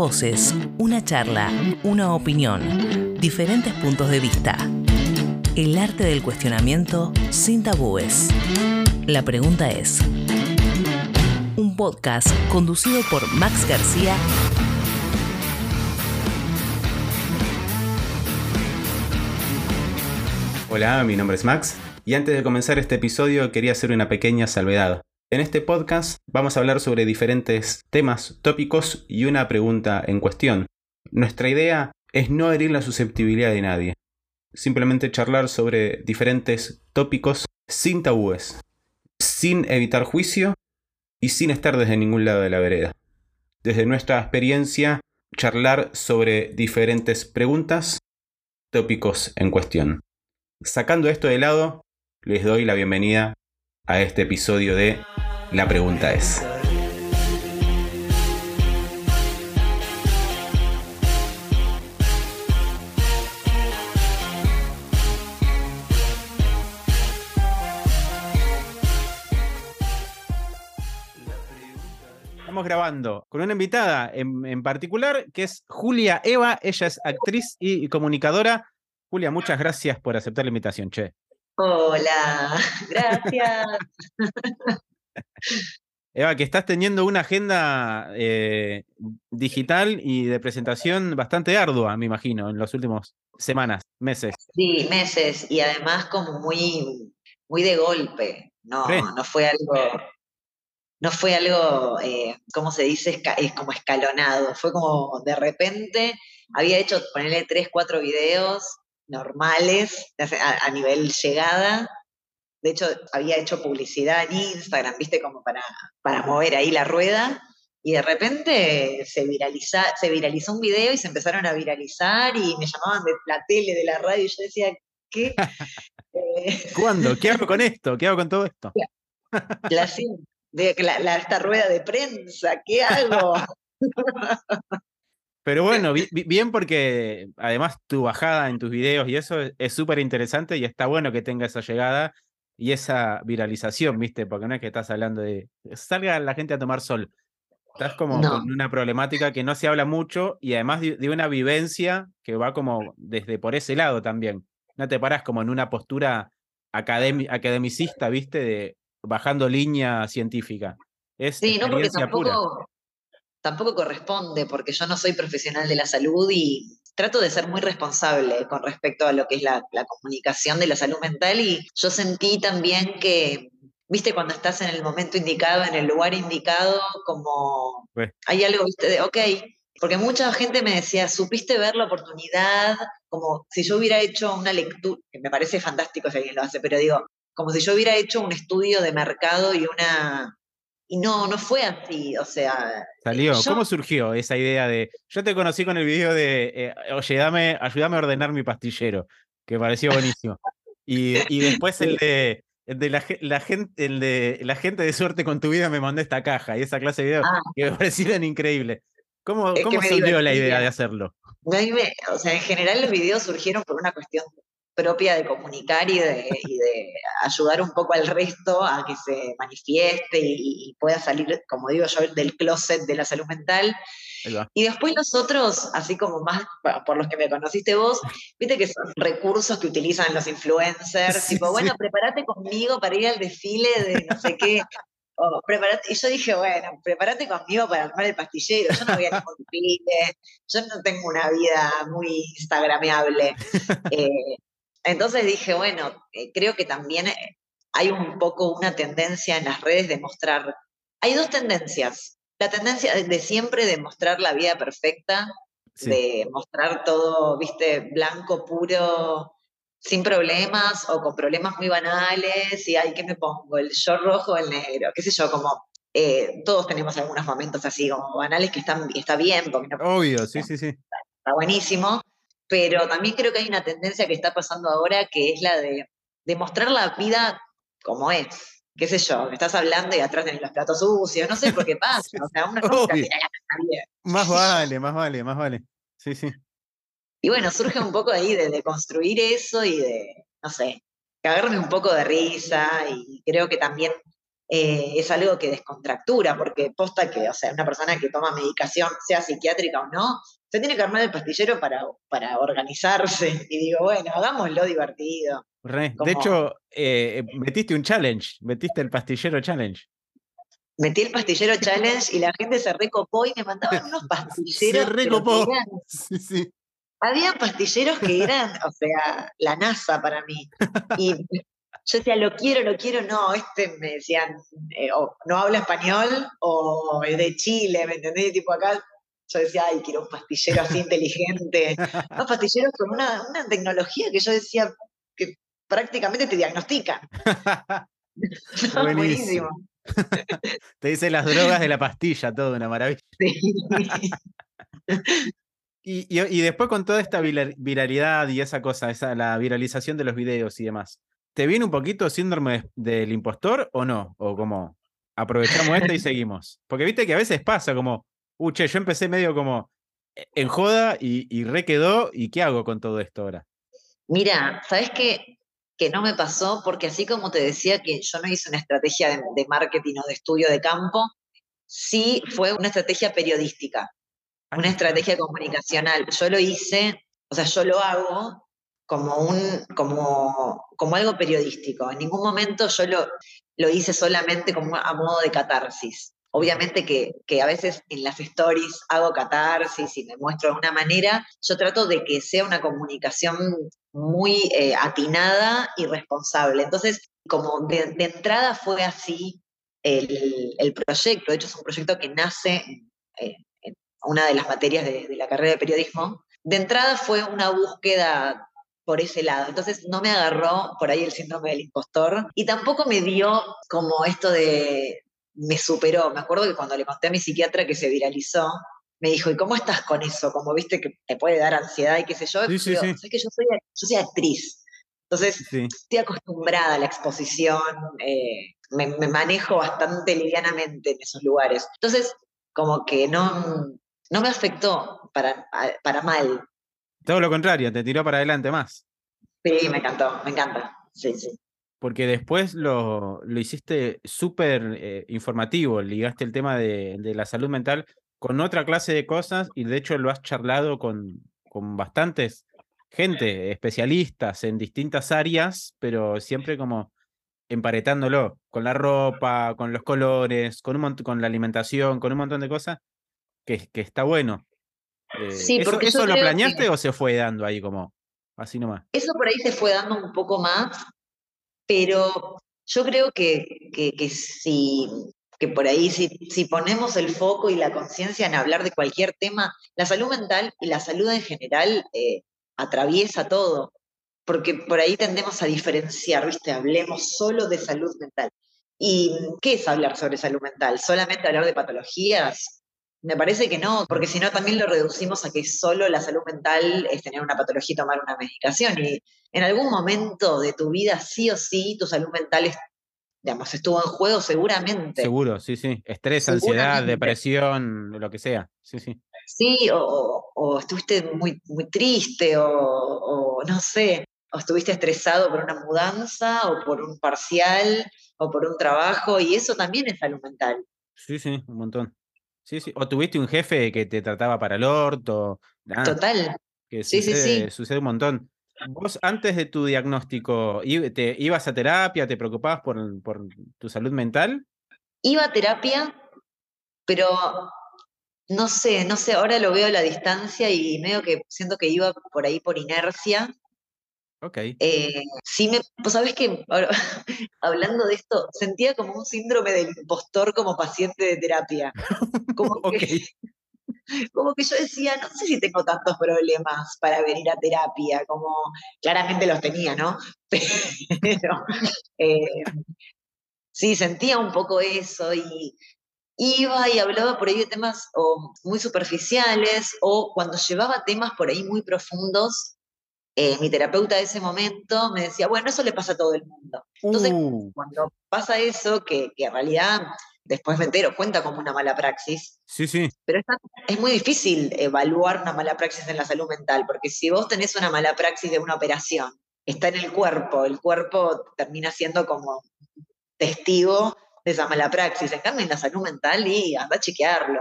voces, una charla, una opinión, diferentes puntos de vista. El arte del cuestionamiento sin tabúes. La pregunta es, un podcast conducido por Max García Hola, mi nombre es Max y antes de comenzar este episodio quería hacer una pequeña salvedad. En este podcast vamos a hablar sobre diferentes temas, tópicos y una pregunta en cuestión. Nuestra idea es no herir la susceptibilidad de nadie, simplemente charlar sobre diferentes tópicos sin tabúes, sin evitar juicio y sin estar desde ningún lado de la vereda. Desde nuestra experiencia, charlar sobre diferentes preguntas, tópicos en cuestión. Sacando esto de lado, les doy la bienvenida a este episodio de La pregunta es. Estamos grabando con una invitada en, particular que es Julia Eva. Ella es actriz y comunicadora. Julia, muchas gracias por aceptar la invitación, che. Hola, gracias. Eva, que estás teniendo una agenda eh, digital y de presentación bastante ardua, me imagino, en las últimas semanas, meses. Sí, meses, y además como muy, muy de golpe. No, no fue algo, no fue algo, eh, ¿cómo se dice? Es como escalonado. Fue como de repente, había hecho, ponerle tres, cuatro videos normales a, a nivel llegada, de hecho, había hecho publicidad en Instagram, viste, como para, para mover ahí la rueda. Y de repente se, viraliza, se viralizó un video y se empezaron a viralizar y me llamaban de la tele, de la radio, y yo decía, ¿qué? Eh, ¿Cuándo? ¿Qué hago con esto? ¿Qué hago con todo esto? La, la, esta rueda de prensa, ¿qué hago? Pero bueno, bien porque además tu bajada en tus videos y eso es súper interesante y está bueno que tenga esa llegada y esa viralización, ¿viste? Porque no es que estás hablando de salga la gente a tomar sol. Estás como con una problemática que no se habla mucho y además de, una vivencia que va como desde por ese lado también. No te paras como en una postura academicista, ¿viste? De bajando línea científica. Es sí, no, porque tampoco, tampoco corresponde, porque yo no soy profesional de la salud y trato de ser muy responsable con respecto a lo que es la, comunicación de la salud mental. Y yo sentí también que, viste, cuando estás en el momento indicado, en el lugar indicado, como hay algo, viste, de, ok, porque mucha gente me decía, supiste ver la oportunidad, como si yo hubiera hecho una lectura, que me parece fantástico si alguien lo hace, pero digo, como si yo hubiera hecho un estudio de mercado y una y no, no fue así, o sea... Salió, ¿cómo surgió esa idea de... Yo te conocí con el video de, eh, oye, dame, ayúdame a ordenar mi pastillero, que pareció buenísimo. y, y después el de, de la, la, gente, el de la gente de suerte con tu vida me mandó esta caja y esa clase de videos ah. que me parecieron increíbles. ¿Cómo, cómo surgió la idea de hacerlo? o sea, en general los videos surgieron por una cuestión propia de comunicar y de, ayudar un poco al resto a que se manifieste y, pueda salir, como digo yo, del closet de la salud mental. Y después nosotros, así como más por los que me conociste vos, viste que son recursos que utilizan los influencers, tipo, bueno, prepárate conmigo para ir al desfile de no sé qué. y yo dije, bueno, prepárate conmigo para armar el pastillero. Yo no voy a ningún desfile, yo no tengo una vida muy instagrameable. Eh, entonces dije, bueno, eh, creo que también eh, hay un poco una tendencia en las redes de mostrar, hay dos tendencias. La tendencia de siempre de mostrar la vida perfecta, de mostrar todo, viste, blanco, puro, sin problemas o con problemas muy banales y, ay, ¿qué me pongo? ¿El short rojo o el negro? ¿Qué sé yo? Como eh, todos tenemos algunos momentos así como banales que están, está bien. Porque Obvio, sí, sí, sí. Está buenísimo pero también creo que hay una tendencia que está pasando ahora que es la de, mostrar la vida como es. Qué sé yo, estás hablando y atrás tenés los platos sucios, no sé por qué pasa. O sea, una cosa que Más vale, más vale, más vale. Sí, sí. Y bueno, surge un poco ahí de, construir eso y de, no sé, cagarme un poco de risa y creo que también eh, es algo que descontractura, porque posta que, o sea, una persona que toma medicación, sea psiquiátrica o no, se tiene que armar el pastillero para, para organizarse. Y digo, bueno, hagámoslo divertido. De hecho, eh, metiste un challenge, metiste el pastillero challenge. Metí el pastillero challenge y la gente se recopó y me mandaban unos pastilleros. se recopó. sí, sí. Había pastilleros que eran, o sea, la NASA para mí. Y yo decía, lo quiero, lo quiero, no, este me decían, eh, o no habla español o es de Chile, ¿me entendés? Tipo acá yo decía, ay, quiero un pastillero así inteligente. Unos pastilleros con una, tecnología que yo decía que prácticamente te diagnostican. Buenísimo. te dice las drogas de la pastilla, todo una maravilla. Y, y, después con toda esta viralidad y esa cosa, esa, la viralización de los videos y demás, ¿te viene un poquito síndrome del impostor o no? O como aprovechamos esto y seguimos. Porque viste que a veces pasa como, uche, yo empecé medio como e, en joda y, y re quedó, ¿y qué hago con todo esto ahora? Mira, ¿sabes qué? Que no me pasó, porque así como te decía que yo no hice una estrategia de, de marketing o de estudio de campo, sí fue una estrategia periodística, una estrategia comunicacional. Yo lo hice, o sea, yo lo hago como, un, como, como algo periodístico. En ningún momento yo lo, lo hice solamente como a modo de catarsis. Obviamente que, que, a veces en las stories hago catarsis y me muestro de una manera, yo trato de que sea una comunicación muy eh, atinada y responsable. Entonces, como de, entrada fue así el, el, proyecto, de hecho es un proyecto que nace en, una de las materias de, de la carrera de periodismo, de entrada fue una búsqueda por ese lado. Entonces no me agarró por ahí el síndrome del impostor y tampoco me dio como esto de, me superó. Me acuerdo que cuando le conté a mi psiquiatra que se viralizó, me dijo, ¿y cómo estás con eso? Como viste que te puede dar ansiedad y qué sé yo. Sí, que yo soy, yo soy actriz. Entonces, estoy acostumbrada a la exposición, eh, me, manejo bastante livianamente en esos lugares. Entonces, como que no, no me afectó para, para mal. Todo lo contrario, te tiró para adelante más. Sí, me encantó, me encanta. Sí, sí porque después lo, lo hiciste súper eh, informativo, ligaste el tema de, de, la salud mental con otra clase de cosas y de hecho lo has charlado con, con bastantes gente, especialistas en distintas áreas, pero siempre como emparetándolo con la ropa, con los colores, con, un con la alimentación, con un montón de cosas, que, que está bueno. Eh, sí, ¿Eso, eso lo planeaste o se fue dando ahí como así nomás? Eso por ahí se fue dando un poco más, pero yo creo que, que, si, que por ahí si, si, ponemos el foco y la conciencia en hablar de cualquier tema, la salud mental y la salud en general eh, atraviesa todo, porque por ahí tendemos a diferenciar, ¿viste? Hablemos solo de salud mental. ¿Y qué es hablar sobre salud mental? ¿Solamente hablar de patologías? Me parece que no, porque si no también lo reducimos a que solo la salud mental es tener una patología y tomar una medicación. Y en algún momento de tu vida, sí o sí, tu salud mental digamos, estuvo en juego seguramente. Seguro, sí, sí. Estrés, ansiedad, depresión, lo que sea. Sí, sí. Sí, o, estuviste muy, muy triste, o, o no sé, o estuviste estresado por una mudanza, o por un parcial, o por un trabajo, y eso también es salud mental. Sí, sí, un montón. Sí, sí. O tuviste un jefe que te trataba para el orto. Total. Que sí, sucede, sí, sí. Sucede un montón. Vos antes de tu diagnóstico, te, ¿ibas a terapia? ¿Te preocupabas por, por tu salud mental? Iba a terapia, pero no sé, no sé, ahora lo veo a la distancia y medio que siento que iba por ahí por inercia Ok. Eh, sí, me, pues sabes que hablando de esto, sentía como un síndrome del impostor como paciente de terapia. Como que, como que yo decía, no sé si tengo tantos problemas para venir a terapia, como claramente los tenía, ¿no? Pero eh, sí, sentía un poco eso y iba y hablaba por ahí de temas o muy superficiales o cuando llevaba temas por ahí muy profundos eh, mi terapeuta de ese momento me decía, bueno, eso le pasa a todo el mundo. Entonces, uh. cuando pasa eso, que, que, en realidad después me entero, cuenta como una mala praxis. Sí, sí. Pero es, es, muy difícil evaluar una mala praxis en la salud mental, porque si vos tenés una mala praxis de una operación, está en el cuerpo, el cuerpo termina siendo como testigo de esa mala praxis. En cambio, en la salud mental, y anda a chequearlo.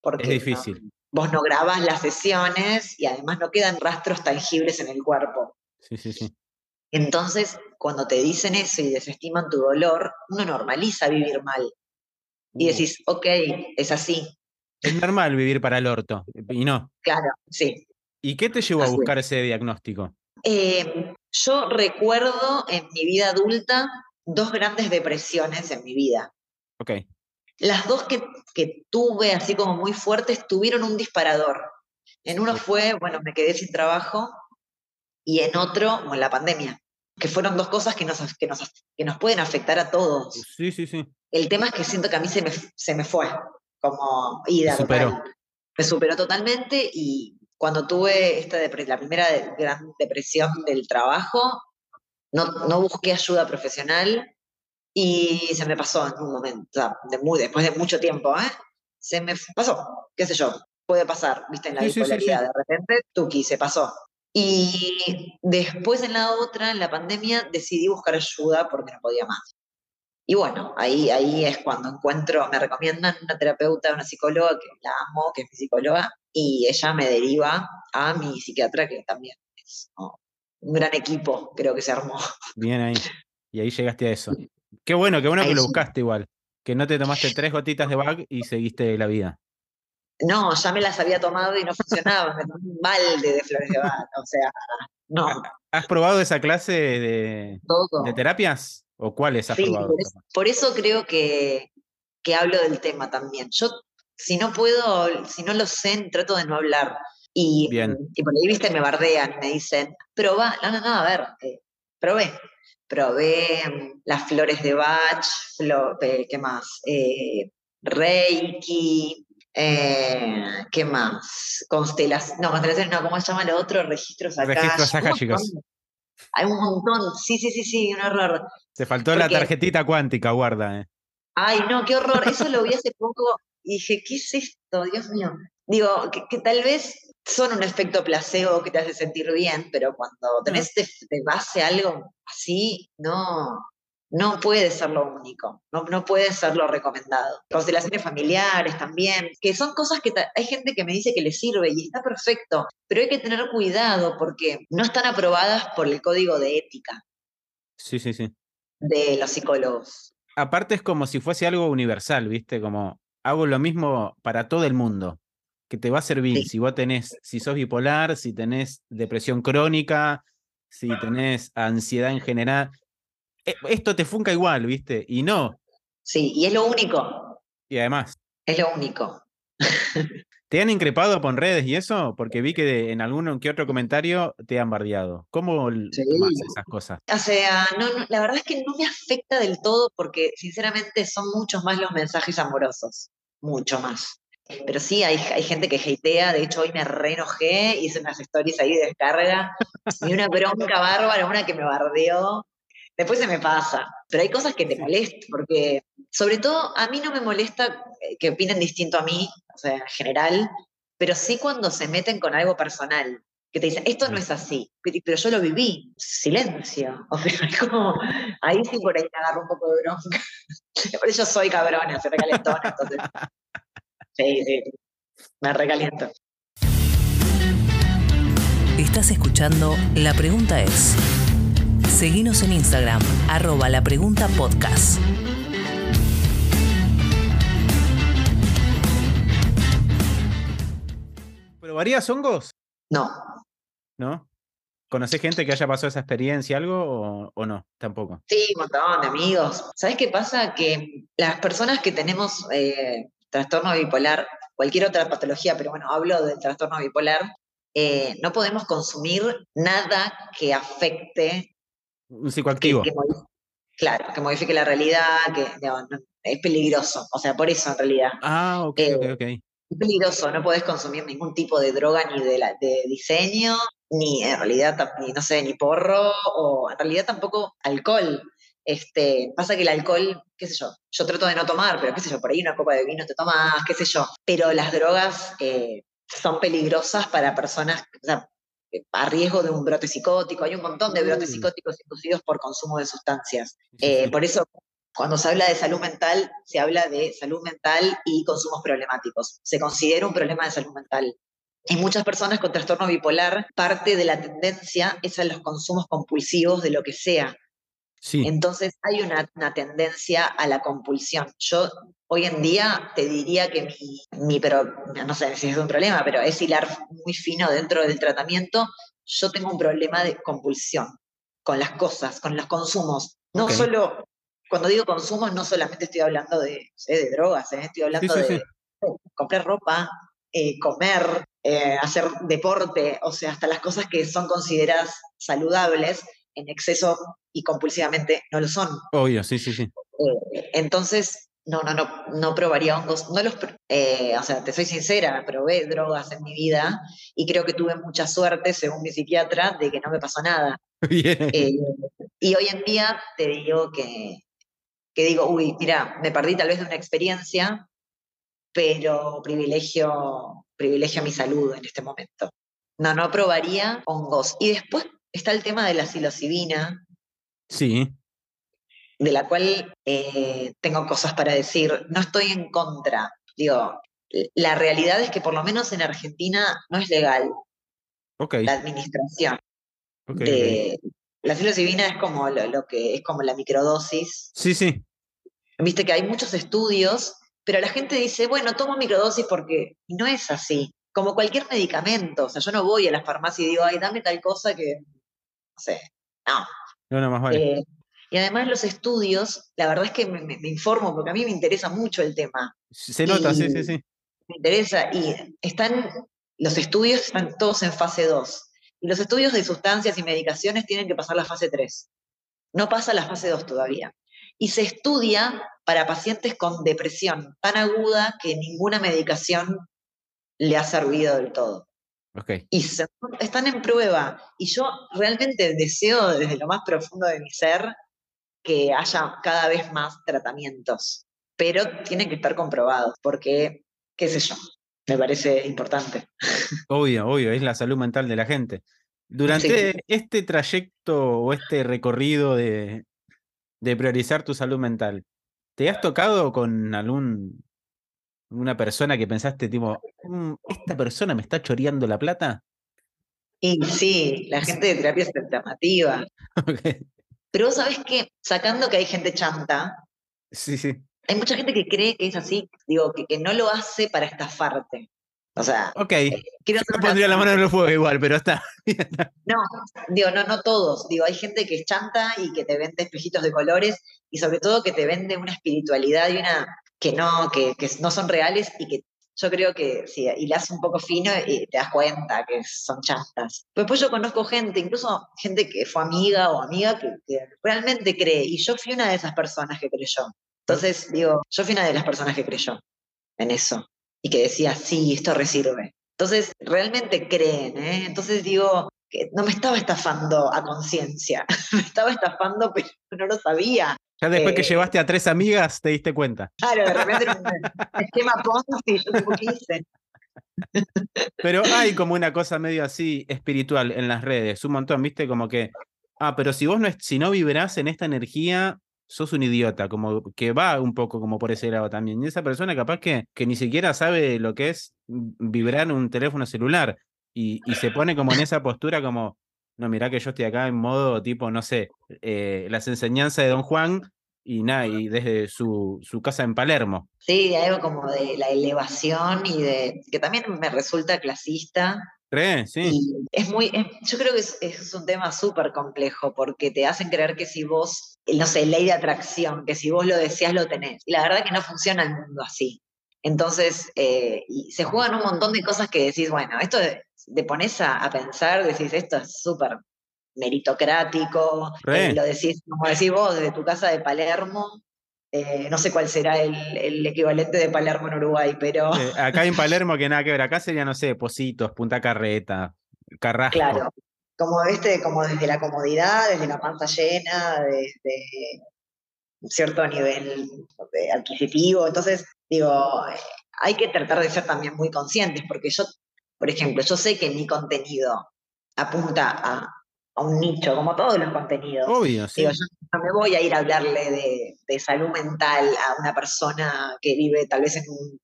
Porque es difícil. Vos no grabás las sesiones y además no quedan rastros tangibles en el cuerpo. Sí, sí, sí. Entonces, cuando te dicen eso y desestiman tu dolor, uno normaliza vivir mal. Y Uh, decís, ok, es así. es normal vivir para el orto, y no. Claro, sí. ¿Y qué te llevó a Así buscar ese diagnóstico? Eh, yo recuerdo en mi vida adulta dos grandes depresiones en mi vida. Ok, Las dos que, que tuve así como muy fuertes tuvieron un disparador. En uno fue, bueno, me quedé sin trabajo y en otro, bueno, la pandemia, que fueron dos cosas que nos, que nos, que nos pueden afectar a todos. sí, sí, sí. El tema es que siento que a mí se me, se me fue, como ida. Te superó. total. Me superó totalmente y cuando tuve esta la primera gran depresión del trabajo, no, no busqué ayuda profesional y se me pasó en un momento, de muy, después de mucho tiempo, ¿eh? Se me pasó, qué sé yo, puede pasar, viste, en la Sí, sí, sí, sí. bipolaridad, de repente, tuki, se pasó. Y después en la otra, en la pandemia, decidí buscar ayuda porque no podía más. Y bueno, ahí, ahí es cuando encuentro, me recomiendan una terapeuta, una psicóloga, que la amo, que es mi psicóloga, y ella me deriva a mi psiquiatra, que también es un gran equipo, creo que se armó. Bien ahí. Y ahí llegaste a eso. Qué bueno, qué bueno que lo sí. buscaste igual. Que no te tomaste tres gotitas de bag y seguiste la vida. No, ya me las había tomado y no funcionaba, me tomé un balde de flores de Bach, o sea, no, ¿Has probado esa clase de, terapias? ¿O cuáles has Sí, probado? por eso, por eso creo que, que hablo del tema también. Yo, si no puedo, si no lo sé, trato de no hablar. Y, Bien. y por ahí, viste, me bardean, me dicen, probá, no, no, no, a ver, eh, probé. Probé mm, las flores de Bach, flo- eh, ¿qué más? Eh, Reiki, eh, ¿qué más? Constelaciones, no, constelaciones no, ¿cómo se llama lo otro? Registros acá. Registros akáshicos. Hay un montón, sí, sí, sí, sí, un horror. Te faltó la tarjetita cuántica, guarda. eh. Ay, no, qué horror. Eso lo vi hace poco y dije, ¿qué es esto? Dios mío. Digo, que, que tal vez son un efecto placebo que te hace sentir bien, pero cuando tenés de, de base algo así, no, no puede ser lo único, no, no puede ser lo recomendado. Constelaciones familiares también, que son cosas que hay gente que me dice que le sirve y está perfecto, pero hay que tener cuidado porque no están aprobadas por el código de ética Sí, sí, sí. de los psicólogos. Aparte es como si fuese algo universal, ¿viste? Como hago lo mismo para todo el mundo, que te va a servir Sí. si vos tenés, si sos bipolar, si tenés depresión crónica, si tenés ansiedad en general. E- Esto te funca igual, ¿viste? Y no. Sí, y es lo único, Y además, es lo único. ¿te han increpado por redes y eso? Porque vi que de- en algún que otro comentario te han bardeado. ¿Cómo Sí. esas cosas? O sea, no, no, la verdad es que no me afecta del todo porque sinceramente son muchos más los mensajes amorosos, mucho más. Pero sí, hay, hay gente que hatea, de hecho hoy me re enojé, hice unas stories ahí de descarga, y una bronca bárbara, una que me bardeó, después se me pasa, pero hay cosas que te molestan, porque sobre todo a mí no me molesta eh, que opinen distinto a mí, o sea, en general, pero sí cuando se meten con algo personal, que te dicen, esto no es así, pero yo lo viví, silencio, o sea, como, ahí sí por ahí me agarro un poco de bronca, por eso soy cabrona, soy recalentona, entonces, sí, sí, me recaliento. Estás escuchando La Pregunta es. Seguinos en Instagram, arroba la pregunta podcast. ¿Probarías hongos? No, ¿No? ¿Conocés gente que haya pasado esa experiencia, algo o, o no? Tampoco. Sí, un montón de amigos. ¿Sabes qué pasa? Que las personas que tenemos eh, trastorno bipolar, cualquier otra patología, pero bueno, hablo del trastorno bipolar, eh, no podemos consumir nada que afecte, Un psicoactivo. que claro, que modifique la realidad, que no- es peligroso. O sea, por eso en realidad. Ah, ok, Eh, ok, ok. Es peligroso, no podés consumir ningún tipo de droga ni de, la, de diseño, ni en realidad, ni, no sé, ni porro, o en realidad tampoco alcohol. Este, pasa que el alcohol, qué sé yo, yo trato de no tomar, pero qué sé yo, por ahí una copa de vino te tomas, qué sé yo. Pero las drogas eh, son peligrosas para personas, o sea, a riesgo de un brote psicótico. Hay un montón de brotes Uy. psicóticos inducidos por consumo de sustancias. Eh, por eso, cuando se habla de salud mental, se habla de salud mental y consumos problemáticos. Se considera un problema de salud mental. Y muchas personas con trastorno bipolar, parte de la tendencia es a los consumos compulsivos de lo que sea. Sí. Entonces hay una, una tendencia a la compulsión. Yo hoy en día te diría que mi, mi, pero no sé si es un problema, pero es hilar muy fino dentro del tratamiento. Yo tengo un problema de compulsión con las cosas, con los consumos. No Ok. solo, cuando digo consumos, no solamente estoy hablando de, no sé, de drogas, ¿eh? estoy hablando sí, de sí. comprar ropa, eh, comer, eh, hacer deporte, o sea, hasta las cosas que son consideradas saludables, en exceso y compulsivamente no lo son. Obvio, sí, sí, sí. Eh, entonces, no, no, no, no probaría hongos. No los, eh, o sea, te soy sincera, probé drogas en mi vida y creo que tuve mucha suerte, según mi psiquiatra, de que no me pasó nada. Bien. Eh, y hoy en día te digo que, que digo, uy, mira, me perdí tal vez de una experiencia, pero privilegio, privilegio mi salud en este momento. No, no probaría hongos. Y después está el tema de la psilocibina, Sí, de la cual eh, tengo cosas para decir. No estoy en contra. Digo, la realidad es que por lo menos en Argentina no es legal ok. la administración de... La psilocibina es como lo, lo que es como la microdosis. Sí, sí. Viste que hay muchos estudios, pero la gente dice, bueno, tomo microdosis porque no es así. Como cualquier medicamento, o sea, yo no voy a la farmacia y digo, ay, dame tal cosa que, sé, no, No, no, más vale. Eh, y además los estudios, la verdad es que me, me- me informo porque a mí me interesa mucho el tema. Se nota, sí, sí, sí. Me interesa. Y están, los estudios están todos en fase 2. Y los estudios de sustancias y medicaciones tienen que pasar la fase 3. No pasa la fase 2 todavía. Y se estudia para pacientes con depresión tan aguda que ninguna medicación le ha servido del todo Ok. y se- están en prueba. Y yo realmente deseo desde lo más profundo de mi ser que haya cada vez más tratamientos, pero tienen que estar comprobados, porque, qué sé yo, me parece importante. Obvio, obvio, es la salud mental de la gente. Durante este trayecto o este recorrido de, de priorizar tu salud mental, ¿te has tocado con algún una persona que pensaste tipo, "Mm, esta persona me está choreando la plata? Y sí, la gente de terapia es alternativa. Pero vos sabés que, sacando que hay gente chanta, Sí, sí. hay mucha gente que cree que es así, digo, que, que no lo hace para estafarte. O sea, Ok. quiero Yo una- pondría la mano en el fuego igual, pero está. No, digo, no, no todos. Digo, hay gente que es chanta y que te vende espejitos de colores y sobre todo que te vende una espiritualidad y una que no, que, que no son reales y que yo creo que si hilas un poco fino y te das cuenta que son chantas. Después yo conozco gente, incluso gente que fue amiga o amiga que, que realmente cree y yo fui una de esas personas que creyó. Entonces, digo, yo fui una de las personas que creyó en eso y que decía, sí, esto resirve. Entonces, realmente creen, ¿eh? Entonces digo, que no me estaba estafando a conciencia, me estaba estafando, pero no lo sabía. Ya después que Eh, llevaste a tres amigas, te diste cuenta. Claro, de repente era un esquema Ponzi, yo tipo, ¿qué hice? Pero hay como una cosa medio así espiritual en las redes, un montón, ¿viste? Como que, ah, pero si vos no, si no vibrás en esta energía, sos un idiota, como que va un poco como por ese lado también. Y esa persona capaz que, que ni siquiera sabe lo que es vibrar en un teléfono celular y, y se pone como en esa postura como, no, mirá que yo estoy acá en modo tipo, no sé, eh, las enseñanzas de Don Juan y nada, y desde su, su casa en Palermo. Sí, algo como de la elevación y de que también me resulta clasista. ¿Crees? Sí. Y es muy, es- yo creo que es, es un tema súper complejo porque te hacen creer que si vos, no sé, ley de atracción, que si vos lo deseas lo tenés. Y la verdad que no funciona el mundo así. Entonces, eh, y se juegan un montón de cosas que decís, bueno, esto te pones a, a pensar, decís, esto es súper meritocrático, eh, lo decís, como decís vos, desde tu casa de Palermo, eh, no sé cuál será el, el equivalente de Palermo en Uruguay, pero Eh, acá en Palermo que nada que ver, acá sería, no sé, Positos, Punta Carreta, Carrasco. Claro, como este, como desde la comodidad, desde la panza llena, desde un cierto nivel adquisitivo. Entonces, digo, hay que tratar de ser también muy conscientes, porque yo, por ejemplo, yo sé que mi contenido apunta a a un nicho, como todos los contenidos. Obvio, sí. Digo, yo no me voy a ir a hablarle de, de salud mental a una persona que vive tal vez en un,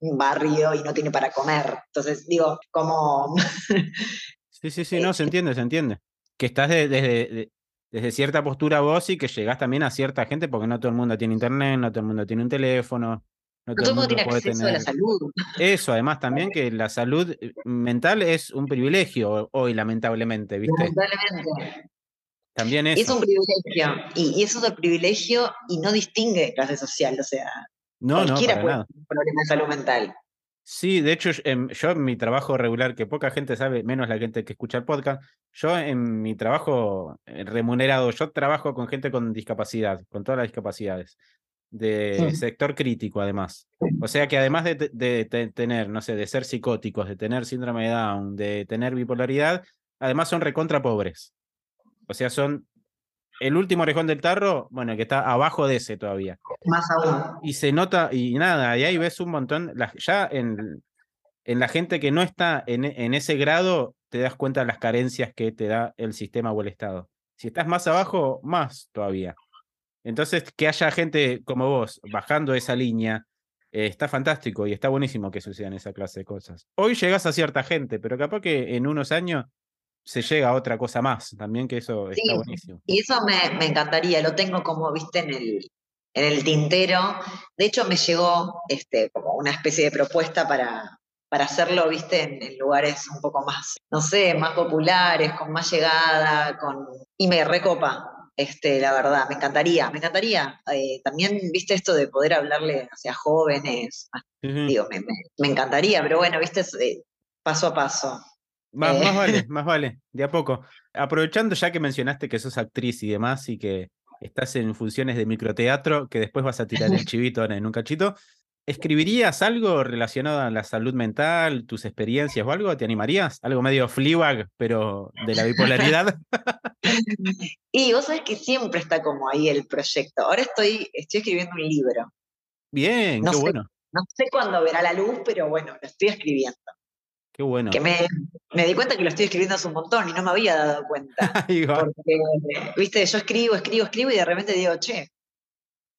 un barrio y no tiene para comer. Entonces, digo, como... Sí, sí, sí, no, se entiende, se entiende. Que estás de- desde, de- desde cierta postura vos y que llegás también a cierta gente porque no todo el mundo tiene internet, no todo el mundo tiene un teléfono, no todo el mundo tiene puede acceso a la salud. Eso, además también que la salud eh, mental es un privilegio hoy, lamentablemente, ¿viste? Lamentablemente. También Es eso. un privilegio. Y, y eso de privilegio y no distingue clase social. O sea, No, no, cualquiera puede nada. tener un problema de salud mental. Sí, de hecho, yo en, yo en mi trabajo regular, que poca gente sabe, menos la gente que escucha el podcast, yo en mi trabajo eh, remunerado, yo trabajo con gente con discapacidad, con todas las discapacidades, de sector crítico además. O sea que además de, de te- tener, no sé, de ser psicóticos, de tener síndrome de Down, de tener bipolaridad, además son recontra pobres. O sea, son el último orejón del tarro, bueno, que está abajo de ese todavía. Más aún. Y se nota, y nada, y ahí ves un montón, la- ya en, en la gente que no está en, en ese grado, te das cuenta de las carencias que te da el sistema o el Estado. Si estás más abajo, más todavía. Entonces, que haya gente como vos bajando esa línea, eh, está fantástico y está buenísimo que sucedan esa clase de cosas. Hoy llegas a cierta gente, pero capaz que en unos años se llega a otra cosa más, también que eso está buenísimo. Y eso me, me encantaría, lo tengo como, viste, en el, en el tintero. De hecho, me llegó este, como una especie de propuesta para, para hacerlo, viste, en, en lugares un poco más, no sé, más populares, con más llegada, con... y me recopa. Este, la verdad, me encantaría, me encantaría. Eh, también, viste, esto de poder hablarle hacia jóvenes, digo, me, me- me encantaría, pero bueno, viste, eh, paso a paso. Más, Eh. más vale, más vale, de a poco. Aprovechando ya que mencionaste que sos actriz y demás y que estás en funciones de microteatro, que después vas a tirar el chivito en un cachito, ¿escribirías algo relacionado a la salud mental, tus experiencias o algo? ¿Te animarías? Algo medio Fleabag, pero de la bipolaridad. Y vos sabés que siempre está como ahí el proyecto. Ahora estoy, estoy escribiendo un libro. Bien, No qué sé. bueno, No sé cuándo verá la luz, pero bueno, lo estoy escribiendo. qué bueno. Que me, me di cuenta que lo estoy escribiendo hace un montón y no me había dado cuenta. Porque, viste, yo escribo, escribo, escribo y de repente digo, che,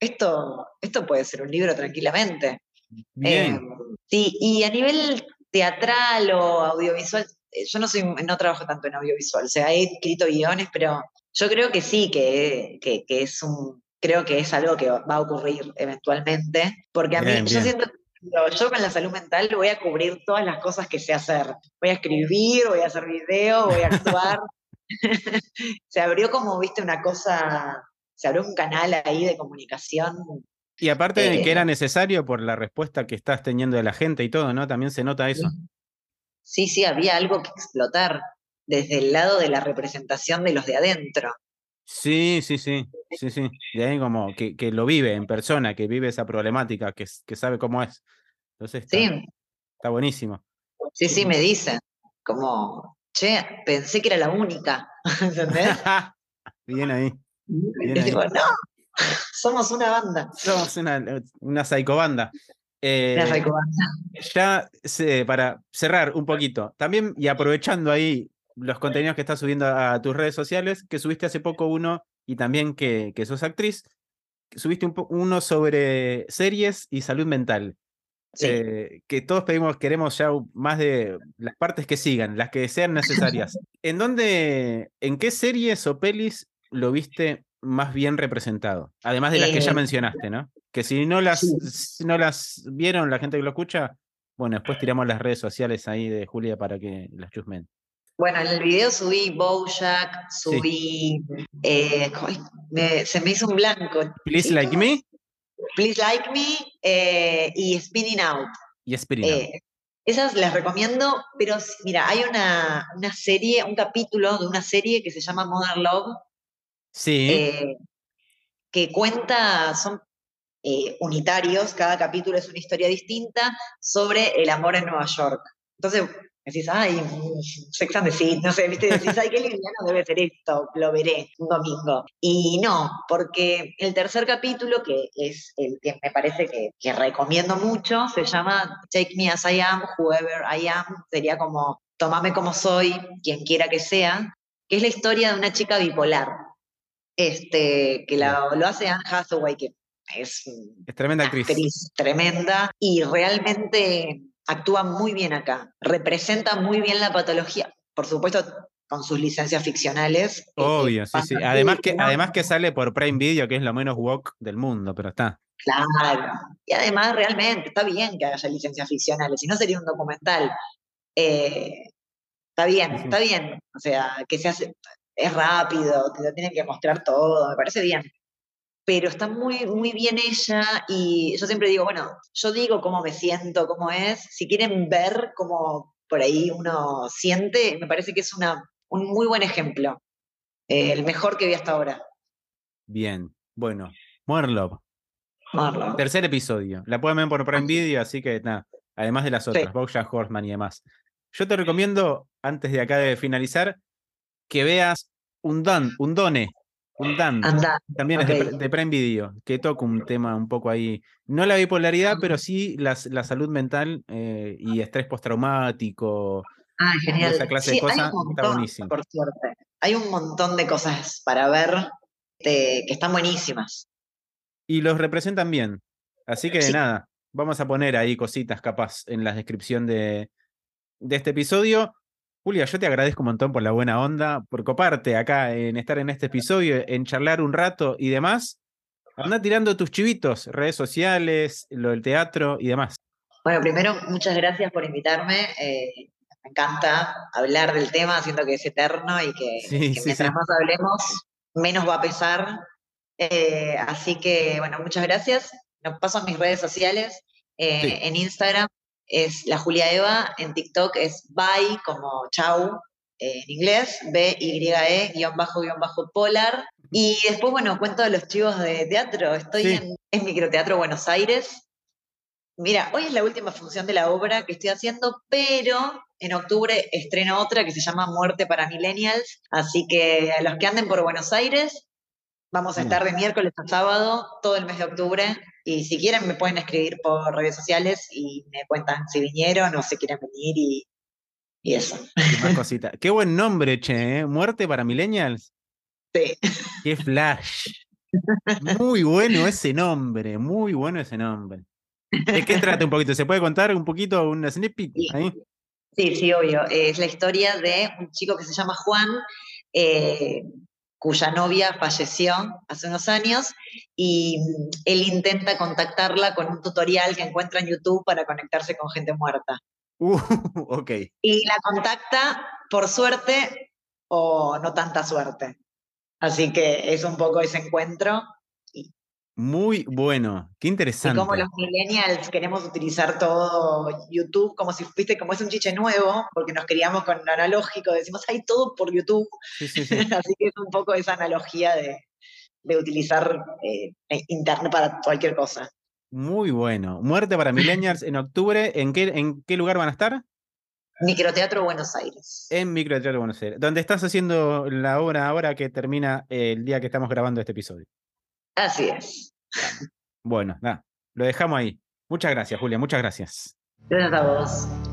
esto, esto puede ser un libro tranquilamente. Bien, Eh, sí, y a nivel teatral o audiovisual, eh, yo no soy, no trabajo tanto en audiovisual, o sea, he escrito guiones, pero yo creo que sí, que, que, que es un, creo que es algo que va a ocurrir eventualmente, porque a mí, Bien, yo siento yo con la salud mental voy a cubrir todas las cosas que sé hacer. Voy a escribir, voy a hacer video, voy a actuar. se abrió como, viste, una cosa, se abrió un canal ahí de comunicación y aparte de que eh, era necesario por la respuesta que estás teniendo de la gente y todo, ¿no? También se nota eso. Sí, sí, había algo que explotar desde el lado de la representación de los de adentro. Sí, sí, sí, sí, sí. De ahí como que, que lo vive en persona, que vive esa problemática, que, que sabe cómo es. Entonces está, Sí, está buenísimo. sí, sí, me dicen. Como, che, pensé que era la única. ¿Entendés? Bien ahí. Y digo, no, somos una banda. Somos una, una psicobanda. Eh, ya se- para cerrar un poquito, también y aprovechando ahí los contenidos que estás subiendo a tus redes sociales, que subiste hace poco uno y también que, que sos actriz, subiste un uno sobre series y salud mental. Sí. eh, que todos pedimos, queremos ya más de las partes que sigan, las que sean necesarias. ¿En dónde, en qué series o pelis lo viste más bien representado? Además de las que ya Eh, mencionaste, ¿no? Que si no las, sí. si no las vieron la gente que lo escucha, bueno, después tiramos las redes sociales ahí de Julia para que las chusmen. Bueno, en el video subí Bojack, subí. eh, ay, me- se me hizo un blanco. Please ¿sí? Like Me Please Like Me eh, y Spinning Out. y Spirit. Out. Eh, esas las recomiendo, pero mira, hay una, una serie, un capítulo de una serie que se llama Modern Love, sí, eh, que cuenta, son eh, unitarios, cada capítulo es una historia distinta sobre el amor en Nueva York. Entonces decís, ay, Sex and the no sé, viste, decís, ay, qué liviano debe ser esto, lo veré un domingo. Y no, porque el tercer capítulo, que es el que me parece que, que recomiendo mucho, se llama Take Me As I Am, Whoever I Am, sería como, tomame como soy, quien quiera que sea, que es la historia de una chica bipolar, este, que lo hace Anne Hathaway, que es, es tremenda actriz. Tremenda, y realmente actúa muy bien acá, representa muy bien la patología, por supuesto con sus licencias ficcionales. Obvio, sí, sí. Además que, además que sale por Prime Video, que es lo menos woke del mundo, pero está. Claro. Y además, realmente, está bien que haya licencias ficcionales, si no sería un documental. Eh, está bien, está bien. O sea, que se hace, es rápido, te lo tienen que mostrar todo, me parece bien. Pero está muy, muy bien ella y yo siempre digo, bueno, yo digo cómo me siento, cómo es. Si quieren ver cómo por ahí uno siente, me parece que es una un muy buen ejemplo. Eh, el mejor que vi hasta ahora. Bien, bueno. Morlov. Tercer episodio. La pueden ver por Prime Video, así que nada. Además de las otras, sí. Horseman y demás. Yo te recomiendo, antes de acá de finalizar, que veas un don, un done, un dan. También es de, Prime Video, que toca un tema un poco ahí. No la bipolaridad, pero sí la, la salud mental eh, y estrés postraumático, Ah, genial. Esa clase de cosas está buenísimo. Por suerte. Hay un montón de cosas para ver que están buenísimas. Y los representan bien. Así que nada, vamos a poner ahí cositas capaz en la descripción de, de este episodio. Julia, yo te agradezco un montón por la buena onda, por coparte acá en estar en este episodio, en charlar un rato y demás. Anda tirando tus chivitos, redes sociales, lo del teatro y demás. Bueno, primero, muchas gracias por invitarme. Eh, me encanta hablar del tema, siento que es eterno y que, mientras más hablemos, menos va a pesar. Eh, así que, bueno, muchas gracias. Nos paso a mis redes sociales. Eh, en Instagram es la Julia Eva, en TikTok es bye, como chau, eh, en inglés, B-Y-E, guion bajo, guion bajo, polar. Y después, bueno, cuento de los chivos de teatro. Estoy en, en Microteatro Buenos Aires, Mira, hoy es la última función de la obra que estoy haciendo, pero en octubre estreno otra que se llama Muerte para Millennials. Así que a los que anden por Buenos Aires, vamos a estar de miércoles a sábado todo el mes de octubre. Y si quieren, me pueden escribir por redes sociales y me cuentan si vinieron o si quieren venir y, eso. más cosita. Qué buen nombre, che, ¿eh? Muerte para Millennials. Sí. Qué flash. Muy bueno ese nombre, muy bueno ese nombre. ¿De qué trata un poquito? ¿Se puede contar un poquito, un snippet ahí? Sí, sí, obvio. Es la historia de un chico que se llama Juan, eh, cuya novia falleció hace unos años y mm, él intenta contactarla con un tutorial que encuentra en YouTube para conectarse con gente muerta. Uh, ok. Y la contacta, por suerte o no tanta suerte. Así que es un poco ese encuentro muy bueno, qué interesante. Y como los millennials queremos utilizar todo YouTube como si, viste, como es un chiche nuevo, porque nos queríamos con analógico, decimos, hay todo por YouTube. Así que es un poco esa analogía de, utilizar eh, eh, Internet para cualquier cosa. Muy bueno. Muerte para millennials en octubre. ¿En qué, ¿En qué lugar van a estar? Microteatro Buenos Aires. En Microteatro Buenos Aires. Donde estás haciendo la obra ahora que termina el día que estamos grabando este episodio. Así es. Bueno, nada, lo dejamos ahí. Muchas gracias, Julia, muchas gracias. Gracias a vos.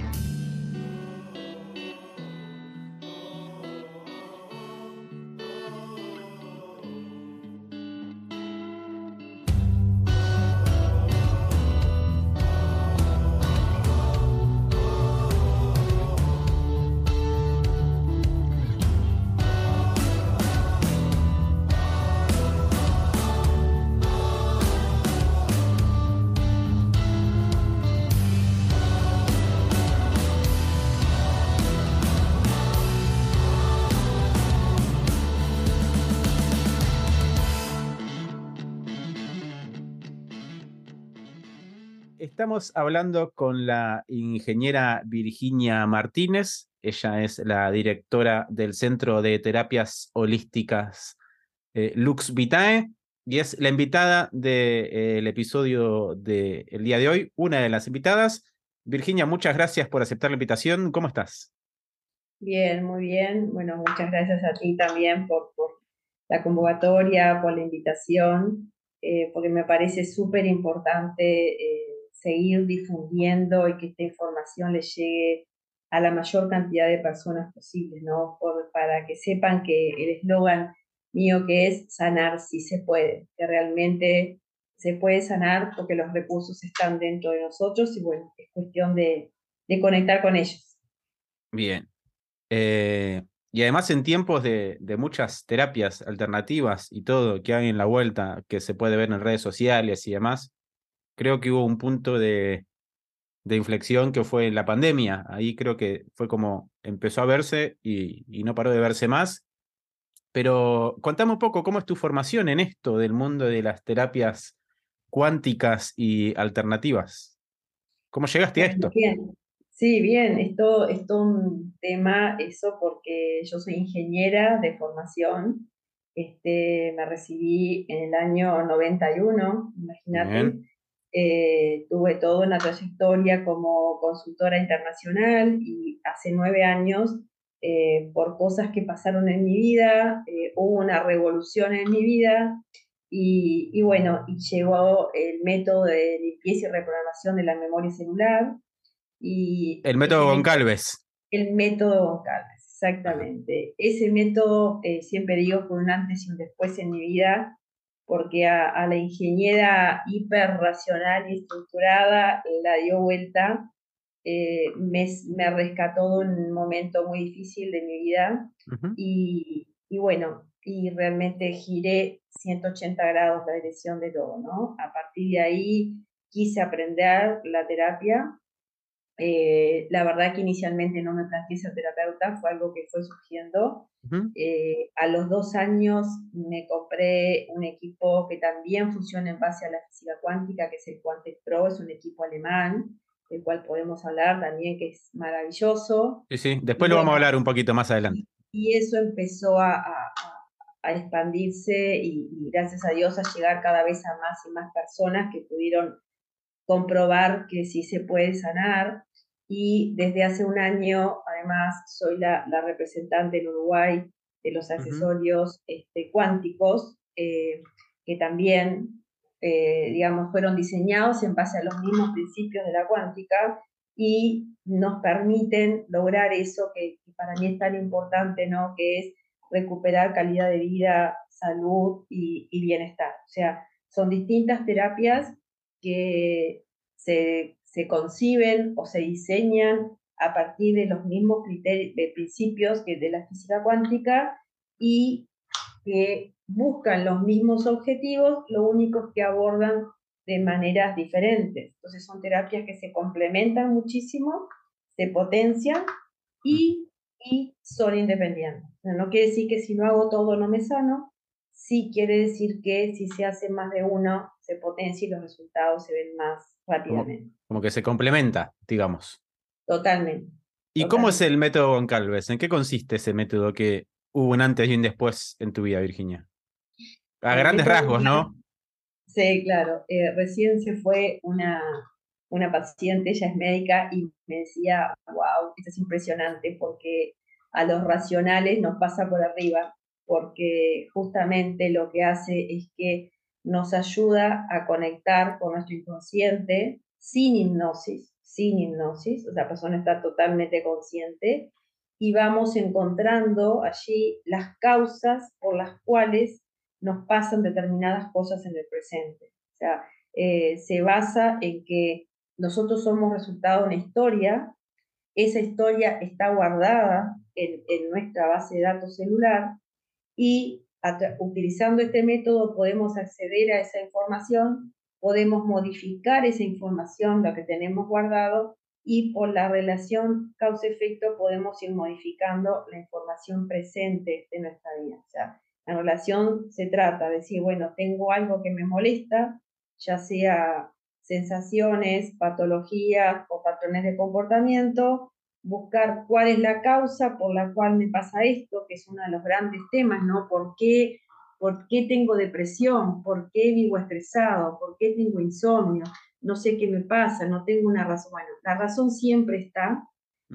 Estamos hablando con la ingeniera Virginia Martínez. Ella es la directora del Centro de Terapias Holísticas eh, Lux Vitae y es la invitada del episodio del día de hoy, una de las invitadas. Virginia, muchas gracias por aceptar la invitación. ¿Cómo estás? Bien, muy bien. Bueno, muchas gracias a ti también por, la convocatoria, por la invitación, eh, porque me parece súper importante. Eh, seguir difundiendo y que esta información le llegue a la mayor cantidad de personas posible, ¿no? para que sepan que el eslogan mío que es sanar si se puede, que realmente se puede sanar porque los recursos están dentro de nosotros y bueno, es cuestión de, conectar con ellos. Bien. Eh, y además en tiempos de, muchas terapias alternativas y todo que hay en la vuelta, que se puede ver en redes sociales y demás, creo que hubo un punto de, de inflexión que fue la pandemia. Ahí creo que fue como empezó a verse y, y, no paró de verse más. Pero contame un poco cómo es tu formación en esto del mundo de las terapias cuánticas y alternativas. ¿Cómo llegaste a esto? Bien. Sí, bien, esto es un tema, eso porque yo soy ingeniera de formación, este, me recibí en el año 91, imagínate, eh, tuve toda una trayectoria como consultora internacional y hace nueve años, eh, por cosas que pasaron en mi vida, eh, hubo una revolución en mi vida y, bueno, y llegó el método de limpieza y reprogramación de la memoria celular. Y el método Goncalves. El método Goncalves, exactamente. Ese método, eh, siempre digo, fue un antes y un después en mi vida, porque a, la ingeniera hiperracional y estructurada la dio vuelta. Eh, me, me, rescató de un momento muy difícil de mi vida. y, y bueno, y realmente giré 180 grados la dirección de todo, ¿no? A partir de ahí quise aprender la terapia. Eh, la verdad que inicialmente no me planteé ser terapeuta, fue algo que fue surgiendo. Eh, a los dos años me compré un equipo que también funciona en base a la física cuántica, que es el Quantic Pro, es un equipo alemán, del cual podemos hablar también, que es maravilloso. Sí, sí, después lo vamos a hablar un poquito más adelante. Y, eso empezó a a expandirse y, gracias a Dios a llegar cada vez a más y más personas que pudieron comprobar que sí se puede sanar. Y desde hace un año, además, soy la, representante en Uruguay de los accesorios este, cuánticos, eh, que también, eh, digamos, fueron diseñados en base a los mismos principios de la cuántica y nos permiten lograr eso que, que para mí es tan importante, ¿no? Que es recuperar calidad de vida, salud y, bienestar. O sea, son distintas terapias que se, conciben o se diseñan a partir de los mismos criterios, de principios que de la física cuántica y que buscan los mismos objetivos, lo único que abordan de maneras diferentes. Entonces son terapias que se complementan muchísimo, se potencian y y son independientes. no quiere decir que si no hago todo no me sano, sí quiere decir que si se hace más de uno, se potencia y los resultados se ven más rápidamente. Como, que se complementa, digamos. Totalmente. ¿Y cómo es el método Goncalves? ¿En qué consiste ese método que hubo un antes y un después en tu vida, Virginia? A grandes rasgos, ¿no? Sí, claro. Eh, recién se fue una, una paciente, ella es médica, y me decía, wow, esto es impresionante porque a los racionales nos pasa por arriba, porque justamente lo que hace es que nos ayuda a conectar con nuestro inconsciente sin hipnosis, sin hipnosis, o sea, la persona está totalmente consciente y vamos encontrando allí las causas por las cuales nos pasan determinadas cosas en el presente. O sea, eh, se basa en que nosotros somos resultado de una historia, esa historia está guardada en, nuestra base de datos celular y utilizando este método podemos acceder a esa información, podemos modificar esa información, lo que tenemos guardado, y por la relación causa-efecto podemos ir modificando la información presente de nuestra vida. O sea, la relación se trata de decir, bueno, tengo algo que me molesta, ya sea sensaciones, patologías o patrones de comportamiento, buscar cuál es la causa por la cual me pasa esto, que es uno de los grandes temas, ¿no? ¿Por qué, por qué tengo depresión? ¿Por qué vivo estresado? ¿Por qué tengo insomnio? No sé qué me pasa, no tengo una razón. Bueno, la razón siempre está.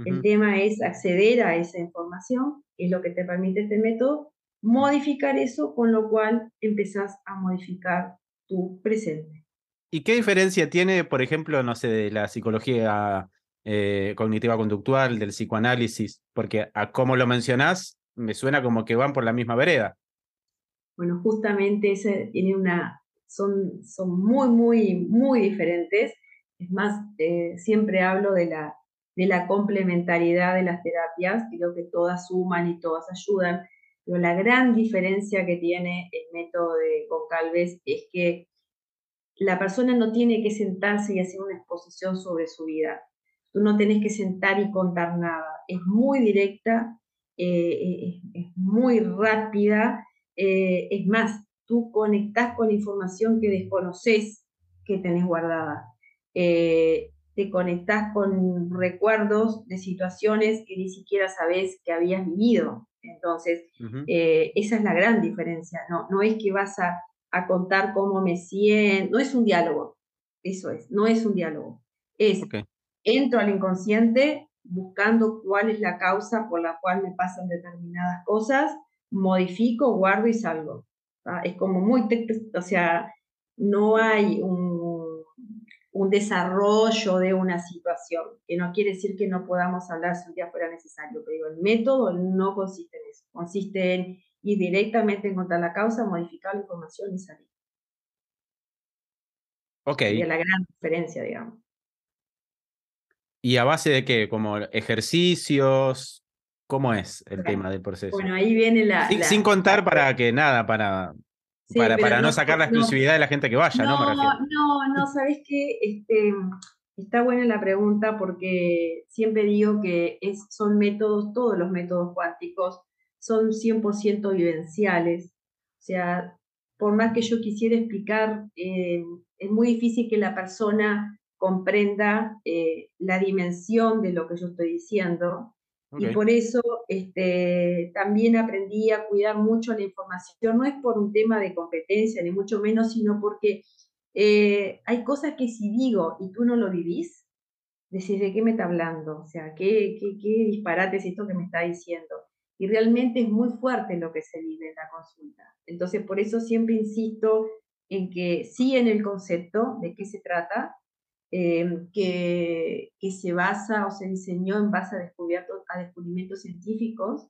El tema es acceder a esa información, es lo que te permite este método, modificar eso, con lo cual empezás a modificar tu presente. ¿Y qué diferencia tiene, por ejemplo, no sé, de la psicología eh, cognitiva conductual, del psicoanálisis? Porque a cómo lo mencionás, me suena como que van por la misma vereda. Bueno, justamente ese tiene una, son, son muy, muy, muy diferentes. Es más, eh, siempre hablo de la, de la complementariedad de las terapias, creo que todas suman y todas ayudan, pero la gran diferencia que tiene el método de Goncalves es que la persona no tiene que sentarse y hacer una exposición sobre su vida. Tú no tenés que sentar y contar nada. Es muy directa, eh, es, muy rápida. Eh, es más, tú conectás con información que desconoces que tenés guardada. Eh, te conectás con recuerdos de situaciones que ni siquiera sabes que habías vivido. Entonces, esa es la gran diferencia. No, no es que vas a a contar cómo me siento, no es un diálogo, eso es, no es un diálogo, es entro al inconsciente buscando cuál es la causa por la cual me pasan determinadas cosas, modifico, guardo y salgo. Es como muy, o sea, no hay un, un, desarrollo de una situación, que no quiere decir que no podamos hablar si un día fuera necesario, pero el método no consiste en eso, consiste en y directamente encontrar la causa, modificar la información y salir. Ok. Y la gran diferencia, digamos. ¿Y a base de qué? ¿Como ejercicios? ¿Cómo es el tema del proceso? Bueno, ahí viene la... Sin, contar para que nada, para, para, para no, sacar la exclusividad de la gente que vaya, ¿no? No, no, no, ¿sabes qué? Este, está buena la pregunta porque siempre digo que es, son métodos, todos los métodos cuánticos son 100% vivenciales. O sea, por más que yo quisiera explicar, eh, es muy difícil que la persona comprenda eh, la dimensión de lo que yo estoy diciendo. Y por eso este, también aprendí a cuidar mucho la información. No es por un tema de competencia, ni mucho menos, sino porque eh, hay cosas que si digo y tú no lo vivís, decís, ¿de qué me está hablando? O sea, ¿qué, qué, qué disparate es esto que me está diciendo? y realmente es muy fuerte lo que se vive en la consulta. Entonces, por eso siempre insisto en que sí en el concepto de qué se trata, em, que, que, se basa o se diseñó en base a, descubiertos, a descubrimientos científicos.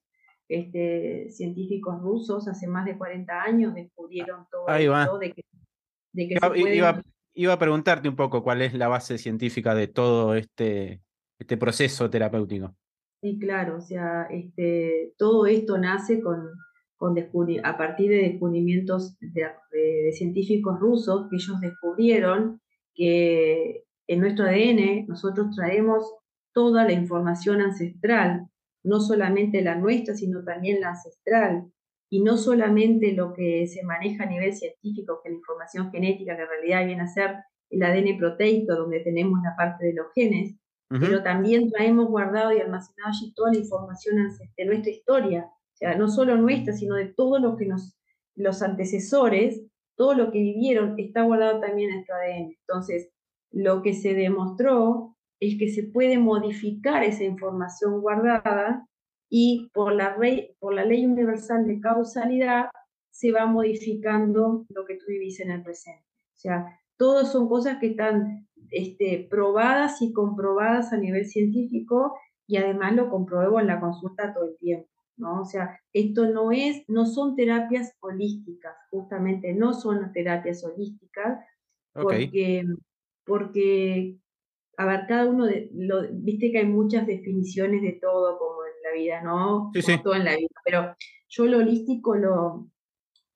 Este, científicos rusos hace más de 40 años descubrieron todo esto de que, de que iba, iba, a preguntarte un poco cuál es la base científica de todo este, este proceso terapéutico. Sí, claro, o sea, este, todo esto nace con, con a partir de descubrimientos de, científicos rusos que ellos descubrieron que en nuestro ADN nosotros traemos toda la información ancestral, no solamente la nuestra, sino también la ancestral, y no solamente lo que se maneja a nivel científico, que es la información genética, que en realidad viene a ser el ADN proteico, donde tenemos la parte de los genes, pero también traemos guardado y almacenado allí toda la información de nuestra historia, o sea, no solo nuestra, sino de todo lo que nos, los antecesores, todo lo que vivieron, está guardado también en nuestro ADN. Entonces, lo que se demostró es que se puede modificar esa información guardada y por la, por la ley universal de causalidad se va modificando lo que tú vivís en el presente. O sea, todas son cosas que están este, probadas y comprobadas a nivel científico y además lo compruebo en la consulta todo el tiempo. ¿no? O sea, esto no es, no son terapias holísticas, justamente no son terapias holísticas, porque, porque, a ver, cada uno, de, lo, viste que hay muchas definiciones de todo como en la vida, ¿no? Sí, Todo en la vida, pero yo lo holístico lo,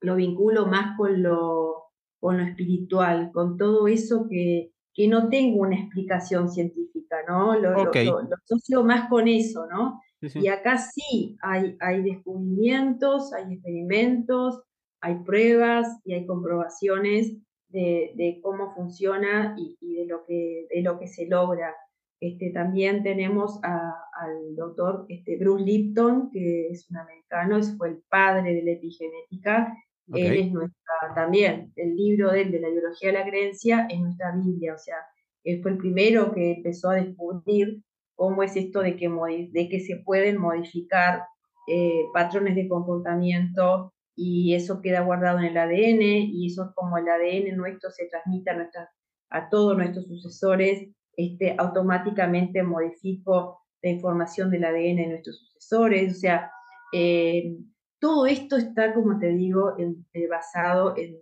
lo vinculo más con lo, con lo espiritual, con todo eso que, que no tengo una explicación científica, ¿no? Lo, asocio más con eso, ¿no? Y acá sí hay, hay descubrimientos, hay experimentos, hay pruebas y hay comprobaciones de, cómo funciona y, de, lo que, de lo que se logra. Este, también tenemos al doctor este, Bruce Lipton, que es un americano, fue el padre de la epigenética, él es nuestra, también, el libro de de la biología de la creencia, es nuestra Biblia, o sea, él fue el primero que empezó a descubrir cómo es esto de que, de que se pueden modificar eh, patrones de comportamiento y eso queda guardado en el ADN y eso es como el ADN nuestro se transmite a, a todos nuestros sucesores este, automáticamente modifico la información del ADN de nuestros sucesores, o sea, eh, todo esto está, como te digo, eh, basado en,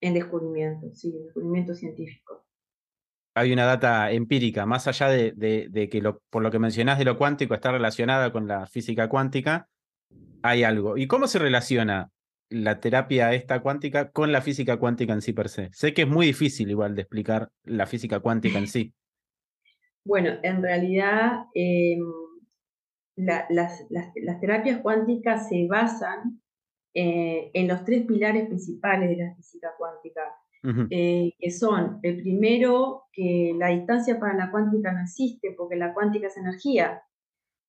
en descubrimientos, sí, en descubrimientos científicos. Hay una data empírica, más allá de, de, que lo, por lo que mencionás de lo cuántico está relacionada con la física cuántica, hay algo. ¿Y cómo se relaciona la terapia esta cuántica con la física cuántica en sí per se? Sé que es muy difícil igual de explicar la física cuántica en sí. Bueno, en realidad em, las, terapias cuánticas se basan eh, en los tres pilares principales de la física cuántica, eh, que son, el primero, que la distancia para la cuántica no existe, porque la cuántica es energía.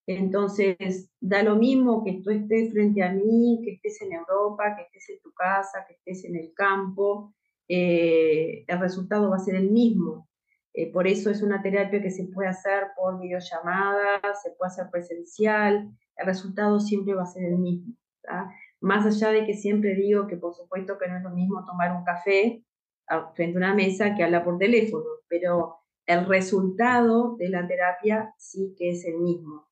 Entonces, da lo mismo que tú estés frente a mí, que estés en Europa, que estés en tu casa, que estés en el campo, eh, el resultado va a ser el mismo. Eh, por eso es una terapia que se puede hacer por videollamada, se puede hacer presencial, el resultado siempre va a ser el mismo. Más allá de que siempre digo que por supuesto que no es lo mismo tomar un café frente a una mesa que hablar por teléfono, pero el resultado de la terapia sí que es el mismo.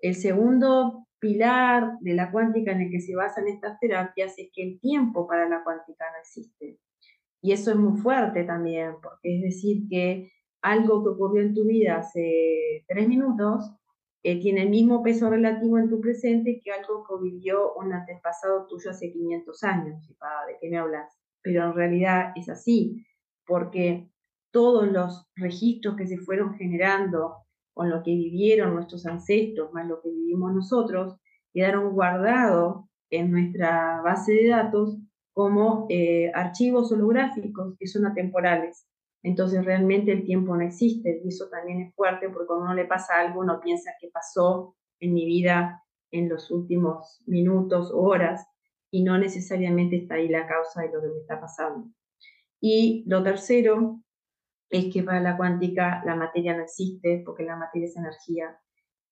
El segundo pilar de la cuántica en el que se basan estas terapias es que el tiempo para la cuántica no existe. Y eso es muy fuerte también, porque es decir que algo que ocurrió en tu vida hace tres minutos eh, tiene el mismo peso relativo en tu presente que algo que vivió un antepasado tuyo hace 500 años. ¿De qué me hablas? Pero en realidad es así, porque todos los registros que se fueron generando con lo que vivieron nuestros ancestros, más lo que vivimos nosotros, quedaron guardados en nuestra base de datos como eh, archivos holográficos que son atemporales. Entonces realmente el tiempo no existe y eso también es fuerte porque cuando uno le pasa algo uno piensa que pasó en mi vida en los últimos minutos o horas y no necesariamente está ahí la causa de lo que me está pasando. Y lo tercero es que para la cuántica la materia no existe porque la materia es energía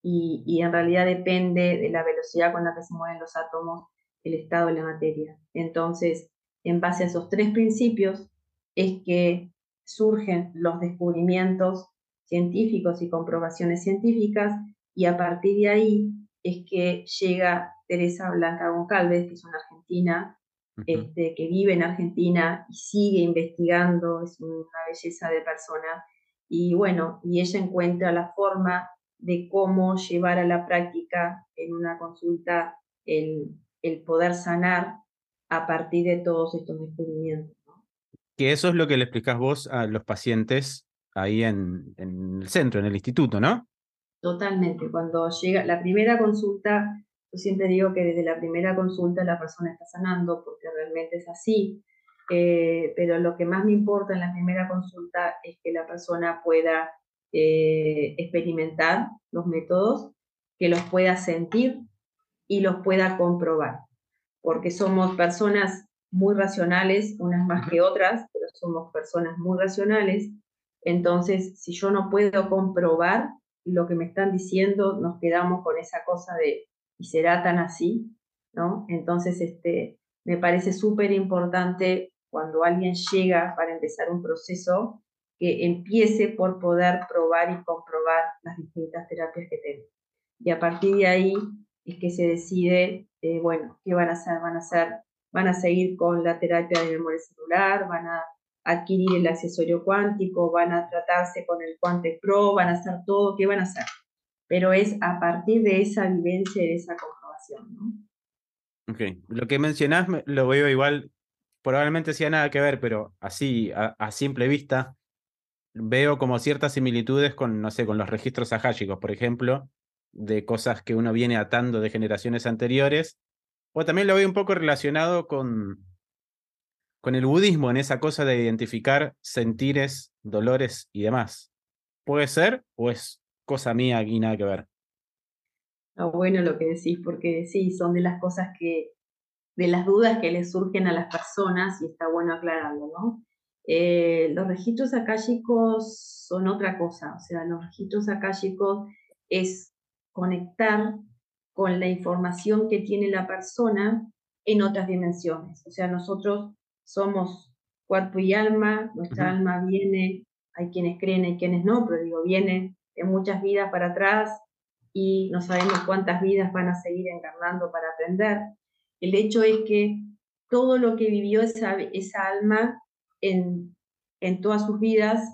y, y en realidad depende de la velocidad con la que se mueven los átomos el estado de la materia. Entonces, en base a esos tres principios es que surgen los descubrimientos científicos y comprobaciones científicas y a partir de ahí es que llega Teresa Blanca Goncalves, que es una argentina, este, que vive en Argentina y sigue investigando, es una belleza de persona, y bueno, y ella encuentra la forma de cómo llevar a la práctica en una consulta el, el poder sanar a partir de todos estos descubrimientos. Que eso es lo que le explicás vos a los pacientes ahí en, el centro, en el instituto, ¿no? Totalmente. Cuando llega la primera consulta, yo siempre digo que desde la primera consulta la persona está sanando, porque realmente es así. Eh, pero lo que más me importa en la primera consulta es que la persona pueda eh, experimentar los métodos, que los pueda sentir y los pueda comprobar, porque somos personas muy racionales, unas más que otras, pero somos personas muy racionales. Entonces, si yo no puedo comprobar lo que me están diciendo, nos quedamos con esa cosa de, ¿y será tan así? ¿No? Entonces, este, me parece súper importante cuando alguien llega para empezar un proceso, que empiece por poder probar y comprobar las distintas terapias que tengo. Y a partir de ahí es que se decide, eh, bueno, qué van a hacer, van a hacer, van a seguir con la terapia de memoria celular, van a adquirir el accesorio cuántico, van a tratarse con el Quante Pro, van a hacer todo, ¿qué van a hacer? Pero es a partir de esa vivencia y de esa comprobación, ¿no? Ok, lo que mencionás lo veo igual, probablemente sea nada que ver, pero así, a, simple vista, veo como ciertas similitudes con, no sé, con los registros ajáshicos, por ejemplo, de cosas que uno viene atando de generaciones anteriores, o también lo veo un poco relacionado con, con el budismo, en esa cosa de identificar sentires, dolores y demás. ¿Puede ser o es cosa mía y nada que ver? No, bueno lo que decís, porque sí, son de las cosas que, de las dudas que les surgen a las personas y está bueno aclararlo, ¿no? Eh, los registros akáshicos son otra cosa, o sea, los registros akáshicos es conectar con la información que tiene la persona en otras dimensiones. O sea, nosotros somos cuerpo y alma, nuestra alma viene hay quienes creen, hay quienes no, pero digo, viene de muchas vidas para atrás y no sabemos cuántas vidas van a seguir encarnando para aprender. El hecho es que todo lo que vivió esa, esa alma en, en todas sus vidas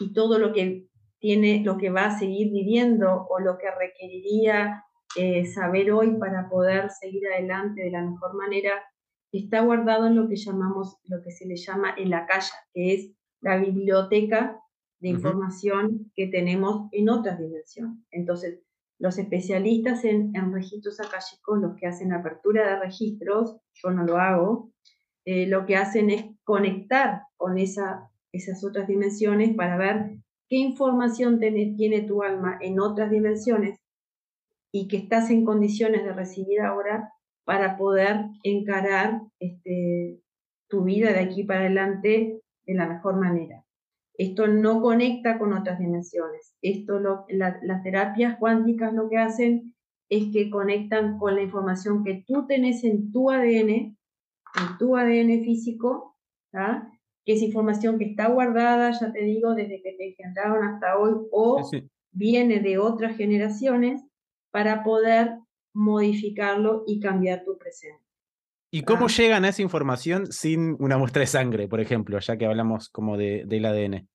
y todo lo que tiene, lo que va a seguir viviendo o lo que requeriría eh, saber hoy para poder seguir adelante de la mejor manera, está guardado en lo que llamamos, lo que se le llama el acaya, que es la biblioteca de información que tenemos en otras dimensiones. Entonces, los especialistas en, registros acálicos, los que hacen apertura de registros, yo no lo hago, eh, lo que hacen es conectar con esa, esas otras dimensiones para ver qué información tiene, tiene tu alma en otras dimensiones y que estás en condiciones de recibir ahora para poder encarar este, tu vida de aquí para adelante de la mejor manera. Esto no conecta con otras dimensiones. Esto lo, las terapias cuánticas lo que hacen es que conectan con la información que tú tenés en tu ADN, en tu ADN físico, que es información que está guardada, ya te digo, desde que te engendraron hasta hoy, o viene de otras generaciones, para poder modificarlo y cambiar tu presente. ¿Y cómo ah. llegan a esa información sin una muestra de sangre, por ejemplo, ya que hablamos como de, del ADN?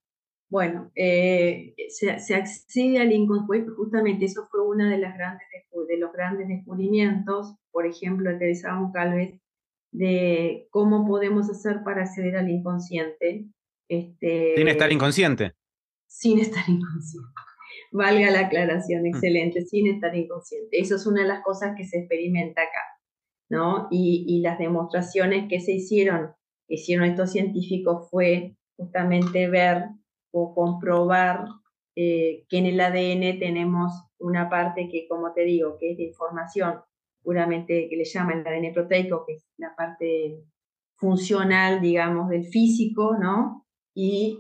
Bueno, eh, se, accede al inconsciente, justamente eso fue uno de, las grandes, de los grandes descubrimientos, por ejemplo, de Teresa Goncalves, de cómo podemos hacer para acceder al inconsciente. Este, sin estar inconsciente. Sin estar inconsciente. Valga la aclaración, mm. excelente, sin estar inconsciente. Eso es una de las cosas que se experimenta acá. Y, las demostraciones que se hicieron, que hicieron estos científicos fue justamente ver o comprobar eh, que en el ADN tenemos una parte que, como te digo, que es de información puramente que le llaman el ADN proteico, que es la parte funcional, digamos, del físico, ¿no? Y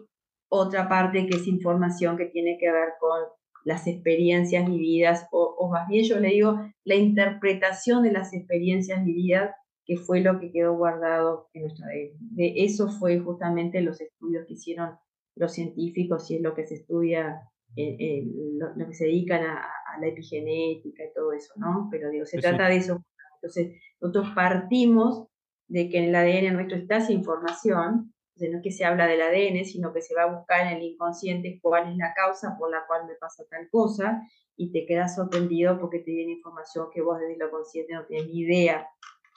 otra parte que es información que tiene que ver con las experiencias vividas, o, más bien yo le digo la interpretación de las experiencias vividas, que fue lo que quedó guardado en nuestra ADN. De eso fue justamente los estudios que hicieron los científicos y es lo que se estudia, lo, que se dedican a, la epigenética y todo eso, ¿no? Pero digo, se trata de eso. Entonces, nosotros partimos de que en el ADN nuestro está esa información, no es que se habla del ADN, sino que se va a buscar en el inconsciente cuál es la causa por la cual me pasa tal cosa y te quedas sorprendido porque te viene información que vos desde lo consciente no tienes ni idea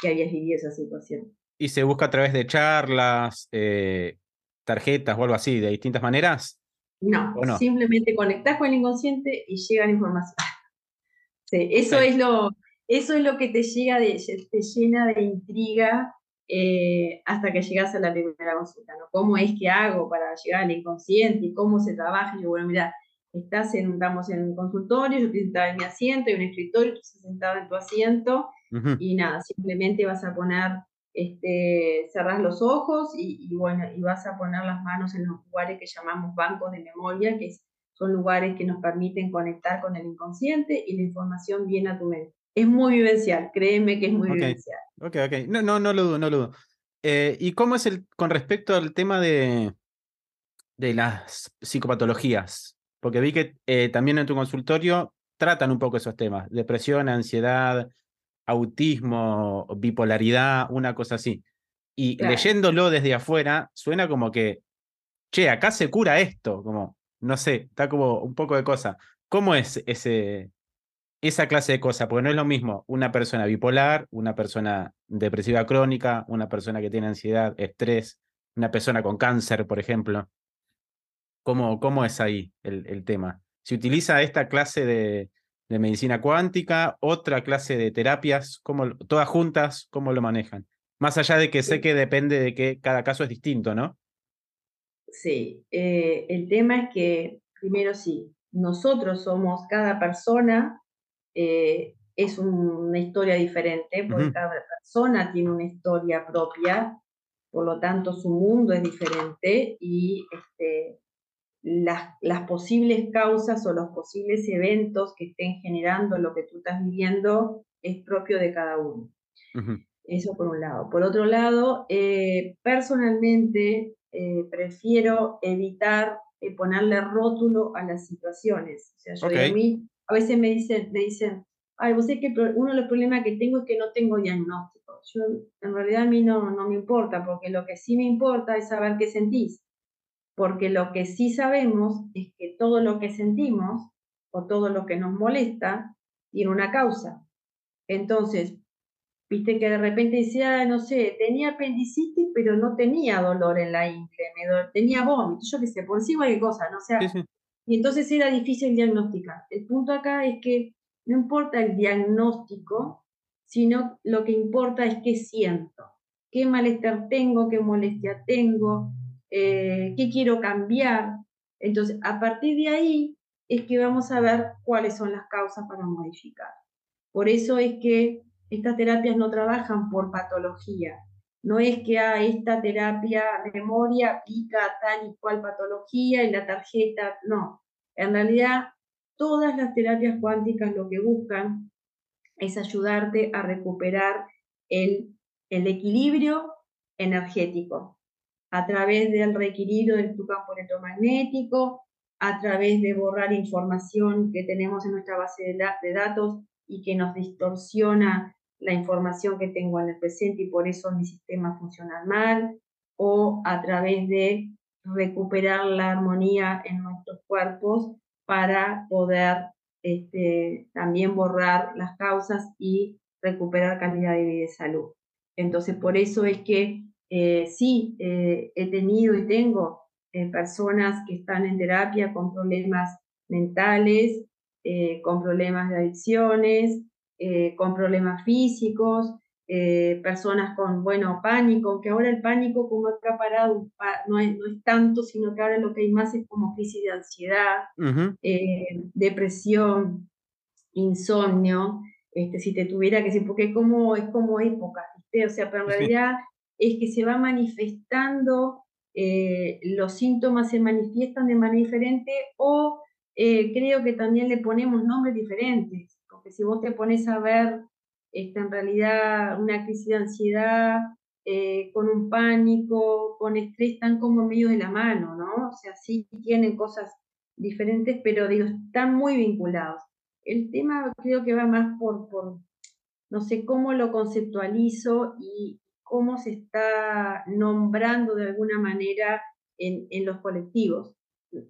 que habías vivido esa situación. ¿Y se busca a través de charlas, eh, tarjetas o algo así, de distintas maneras? No, simplemente conectás con el inconsciente y llega la información. eso, Es lo, eso es lo que te, llega de, te llena de intriga eh, hasta que llegas a la primera consulta, ¿no? ¿Cómo es que hago para llegar al inconsciente y cómo se trabaja? Y yo, bueno, mira, estás en, estamos en un consultorio, yo estoy sentada en mi asiento, hay un escritorio, tú estás sentado en tu asiento, y nada, simplemente vas a poner, este, cerrás los ojos y, bueno, y vas a poner las manos en los lugares que llamamos bancos de memoria, que son lugares que nos permiten conectar con el inconsciente y la información viene a tu mente. Es muy vivencial, créeme que es muy vivencial. Ok, ok. No, no, no lo dudo, no lo dudo. Eh, ¿Y cómo es el con respecto al tema de, de las psicopatologías? Porque vi que eh, también en tu consultorio tratan un poco esos temas, depresión, ansiedad, autismo, bipolaridad, una cosa así. Y leyéndolo desde afuera, suena como que, che, acá se cura esto, como, no sé, está como un poco de cosa. ¿Cómo es ese, esa clase de cosas, porque no es lo mismo una persona bipolar, una persona depresiva crónica, una persona que tiene ansiedad, estrés, una persona con cáncer, por ejemplo. ¿Cómo, cómo es ahí el, tema? ¿Se utiliza esta clase de, medicina cuántica, otra clase de terapias, ¿cómo, todas juntas, cómo lo manejan? Más allá de que sé que depende de que cada caso es distinto, ¿no? Sí, eh, el tema es que, primero sí, nosotros somos cada persona eh, es una historia diferente, porque cada persona tiene una historia propia, por lo tanto su mundo es diferente y este, las, las, posibles causas o los posibles eventos que estén generando lo que tú estás viviendo es propio de cada uno. Eso por un lado. Por otro lado, eh, personalmente eh, prefiero evitar eh, ponerle rótulo a las situaciones. O sea, yo a mí, a veces me dicen, me dicen, ay, vos sé que uno de los problemas que tengo es que no tengo diagnóstico. Yo, en realidad a mí no, no me importa, porque lo que sí me importa es saber qué sentís. Porque lo que sí sabemos es que todo lo que sentimos o todo lo que nos molesta tiene una causa. Entonces, viste que de repente decía, no sé, tenía apendicitis, pero no tenía dolor en la ingle, tenía vómito, yo qué sé, por sí cualquier cosa, ¿no? sea, y entonces era difícil diagnosticar. El punto acá es que no importa el diagnóstico, sino lo que importa es qué siento, qué malestar tengo, qué molestia tengo, eh, qué quiero cambiar. Entonces, a partir de ahí es que vamos a ver cuáles son las causas para modificar. Por eso es que estas terapias no trabajan por patología. No es que ah, esta terapia memoria pica tal y cual patología y la tarjeta, no. En realidad, todas las terapias cuánticas lo que buscan es ayudarte a recuperar el, el equilibrio energético a través del reequilibrio de tu campo electromagnético, a través de borrar información que tenemos en nuestra base de datos y que nos distorsiona la información que tengo en el presente y por eso mi sistema funciona mal, o a través de recuperar la armonía en nuestros cuerpos para poder este, también borrar las causas y recuperar calidad de vida y salud. Entonces, por eso es que eh, sí, eh, he tenido y tengo eh, personas que están en terapia con problemas mentales, con problemas de adicciones, eh, con problemas físicos, eh, personas con, bueno, pánico, aunque ahora el pánico como ha parado no es, no es tanto, sino que ahora lo que hay más es como crisis de ansiedad, eh, depresión, insomnio, este, si te tuviera que decir, porque es como, es como época, O sea, pero en realidad es que se va manifestando, los síntomas se manifiestan de manera diferente o creo que también le ponemos nombres diferentes si vos te pones a ver este, en realidad una crisis de ansiedad, eh, con un pánico, con estrés, están como medio de la mano, ¿no? O sea, sí tienen cosas diferentes, pero digo, están muy vinculados. El tema creo que va más por, por no sé cómo lo conceptualizo y cómo se está nombrando de alguna manera en, en los colectivos.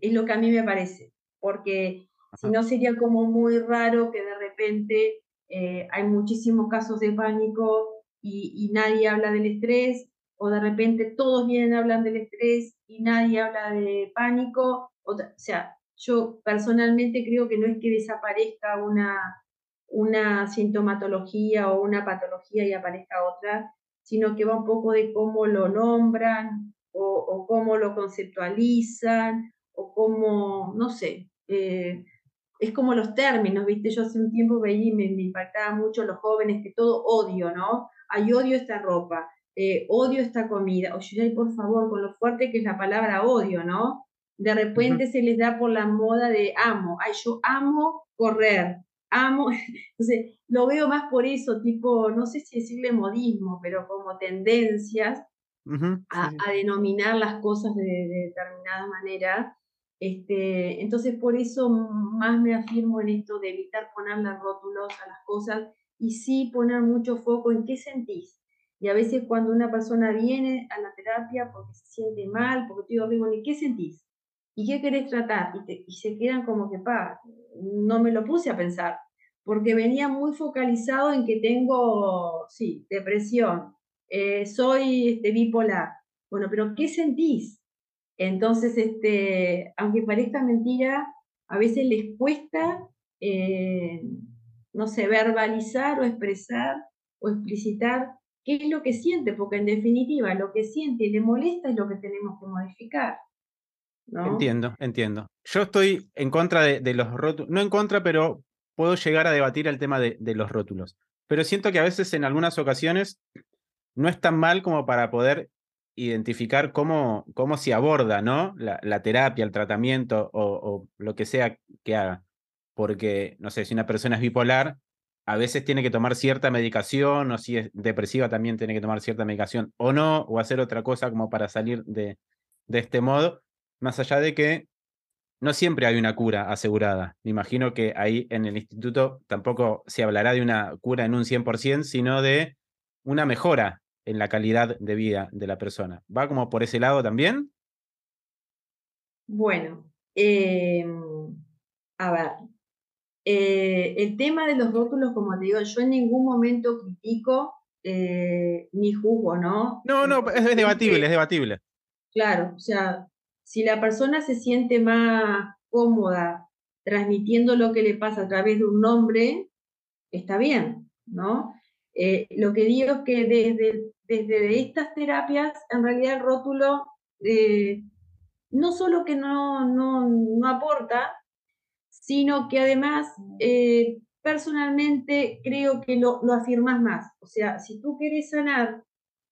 Es lo que a mí me parece, porque si no, sería como muy raro que de repente eh, hay muchísimos casos de pánico y, nadie habla del estrés, o de repente todos vienen a hablar del estrés y nadie habla de pánico. O, sea, yo personalmente creo que no es que desaparezca una, una sintomatología o una patología y aparezca otra, sino que va un poco de cómo lo nombran o, o cómo lo conceptualizan o cómo, no sé. Eh, es como los términos, ¿viste? Yo hace un tiempo veía y me, impactaba mucho los jóvenes que todo odio, ¿no? Ay, odio esta ropa, eh, odio esta comida. Oye, por favor, con lo fuerte que es la palabra odio, ¿no? De repente se les da por la moda de amo. Ay, yo amo correr, amo. Entonces, lo veo más por eso, tipo, no sé si decirle modismo, pero como tendencias a, denominar las cosas de, de determinada manera este, entonces, por eso más me afirmo en esto de evitar ponerle rótulos a las cosas y sí poner mucho foco en qué sentís. Y a veces cuando una persona viene a la terapia porque se siente mal, porque te digo, ¿y qué sentís? ¿Y qué querés tratar? Y, se quedan como que, pa, no me lo puse a pensar, porque venía muy focalizado en que tengo, sí, depresión, eh, soy este, bipolar. Bueno, pero ¿qué sentís? Entonces, este, aunque parezca mentira, a veces les cuesta, eh, no sé, verbalizar o expresar o explicitar qué es lo que siente, porque en definitiva lo que siente y le molesta es lo que tenemos que modificar. Entiendo, entiendo. Yo estoy en contra de, los rótulos, no en contra, pero puedo llegar a debatir el tema de, de los rótulos. Pero siento que a veces en algunas ocasiones no es tan mal como para poder identificar cómo, cómo se aborda ¿no? la, terapia, el tratamiento o, lo que sea que haga. Porque, no sé, si una persona es bipolar, a veces tiene que tomar cierta medicación, o si es depresiva también tiene que tomar cierta medicación, o no, o hacer otra cosa como para salir de, de este modo, más allá de que no siempre hay una cura asegurada. Me imagino que ahí en el instituto tampoco se hablará de una cura en un 100%, sino de una mejora en la calidad de vida de la persona. ¿Va como por ese lado también? Bueno, em, a ver, eh, el tema de los rótulos, como te digo, yo en ningún momento critico eh, ni juzgo, ¿no? No, no, es, es debatible, es debatible. Claro, o sea, si la persona se siente más cómoda transmitiendo lo que le pasa a través de un nombre, está bien, ¿no? Eh, lo que digo es que desde, desde estas terapias, en realidad el rótulo eh, no solo que no, no, aporta, sino que además eh, personalmente creo que lo, lo afirmas más. O sea, si tú quieres sanar,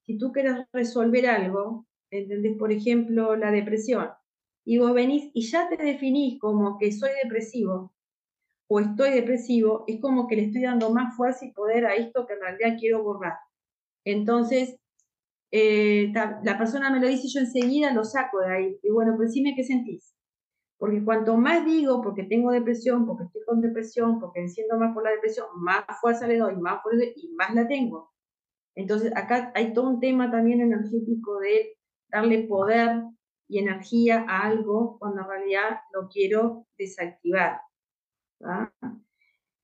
si tú quieres resolver algo, ¿entendés? Por ejemplo, la depresión, y vos venís y ya te definís como que soy depresivo o estoy depresivo, es como que le estoy dando más fuerza y poder a esto que en realidad quiero borrar. Entonces, eh, la persona me lo dice, yo enseguida lo saco de ahí. Y bueno, pues dime qué sentís. Porque cuanto más digo, porque tengo depresión, porque estoy con depresión, porque enciendo más por la depresión, más fuerza le doy, más fuerza y más la tengo. Entonces, acá hay todo un tema también energético de darle poder y energía a algo cuando en realidad lo quiero desactivar.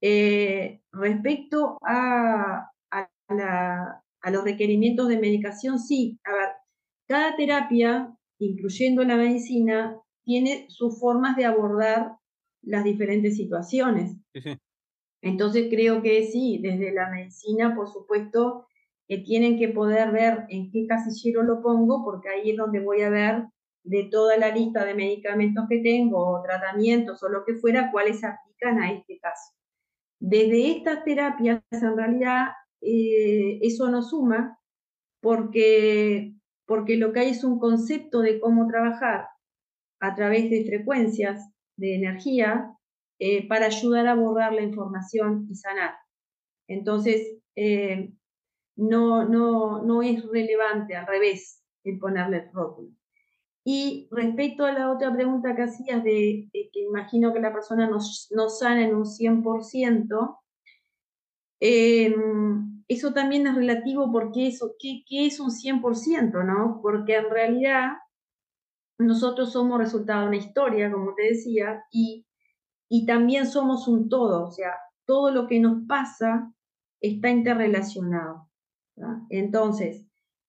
Eh, respecto a, a, los requerimientos de medicación, sí, a ver, cada terapia, incluyendo la medicina, tiene sus formas de abordar las diferentes situaciones. Entonces creo que sí, desde la medicina, por supuesto, que tienen que poder ver en qué casillero lo pongo, porque ahí es donde voy a ver de toda la lista de medicamentos que tengo, o tratamientos o lo que fuera, cuáles se aplican a este caso. Desde estas terapias, en realidad, eh, eso no suma, porque, porque lo que hay es un concepto de cómo trabajar a través de frecuencias de energía eh, para ayudar a borrar la información y sanar. Entonces, eh, no, no, no es relevante, al revés, el ponerle rótulo. Y respecto a la otra pregunta que hacías de, que imagino que la persona no, no sana en un 100%, em, eso también es relativo porque eso, ¿qué, ¿qué, es un 100%? ¿no? Porque en realidad nosotros somos resultado de una historia, como te decía, y, y también somos un todo, o sea, todo lo que nos pasa está interrelacionado. Entonces,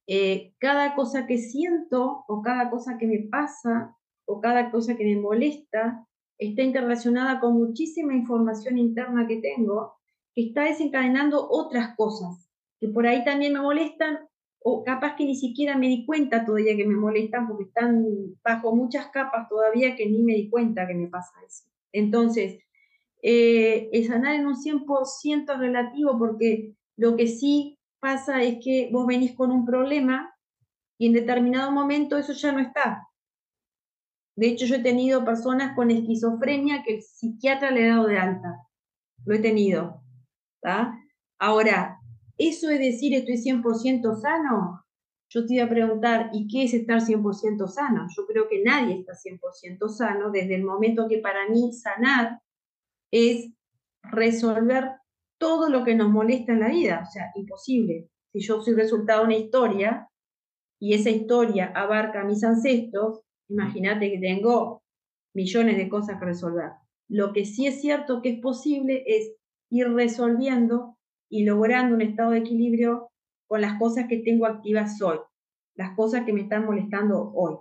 eh, cada cosa que siento o cada cosa que me pasa o cada cosa que me molesta está interrelacionada con muchísima información interna que tengo que está desencadenando otras cosas que por ahí también me molestan o capaz que ni siquiera me di cuenta todavía que me molestan porque están bajo muchas capas todavía que ni me di cuenta que me pasa eso. Entonces, eh, el sanar en un 100% relativo porque lo que sí pasa es que vos venís con un problema y en determinado momento eso ya no está. De hecho, yo he tenido personas con esquizofrenia que el psiquiatra le ha dado de alta. Lo he tenido. Ahora, ¿eso es decir estoy 100% sano? Yo te iba a preguntar, ¿y qué es estar 100% sano? Yo creo que nadie está 100% sano desde el momento que para mí sanar es resolver todo lo que nos molesta en la vida, o sea, imposible. Si yo soy resultado de una historia y esa historia abarca a mis ancestros, imagínate que tengo millones de cosas que resolver. Lo que sí es cierto que es posible es ir resolviendo y logrando un estado de equilibrio con las cosas que tengo activas hoy, las cosas que me están molestando hoy.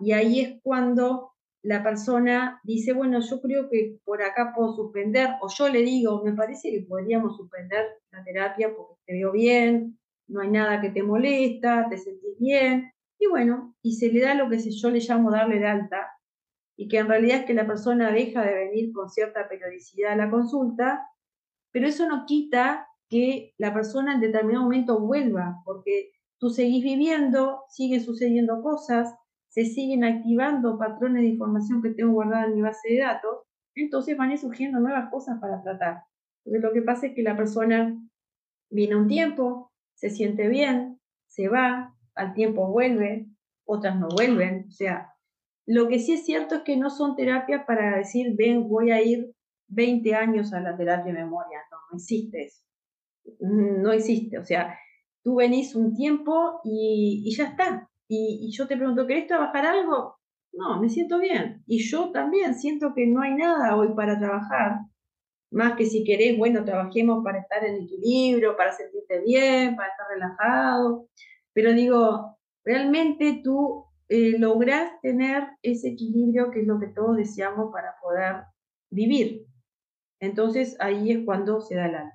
Y ahí es cuando la persona dice, bueno, yo creo que por acá puedo suspender, o yo le digo, me parece que podríamos suspender la terapia porque te veo bien, no hay nada que te molesta, te sentís bien, y bueno, y se le da lo que yo le llamo darle de alta, y que en realidad es que la persona deja de venir con cierta periodicidad a la consulta, pero eso no quita que la persona en determinado momento vuelva, porque tú seguís viviendo, siguen sucediendo cosas, se siguen activando patrones de información que tengo guardada en mi base de datos, entonces van a ir surgiendo nuevas cosas para tratar. Entonces lo que pasa es que la persona viene un tiempo, se siente bien, se va, al tiempo vuelve, otras no vuelven, o sea, Lo que sí es cierto es que no son terapias para decir, ven, voy a ir 20 años a la terapia de memoria. No, no existe eso. No existe. O sea, tú venís un tiempo y, ya está. Y, y, yo te pregunto, ¿querés trabajar algo? No, me siento bien. Y yo también siento que no hay nada hoy para trabajar. Más que si querés, bueno, trabajemos para estar en equilibrio, para sentirte bien, para estar relajado. Pero digo, realmente tú eh, lográs tener ese equilibrio que es lo que todos deseamos para poder vivir. Entonces ahí es cuando se da alma.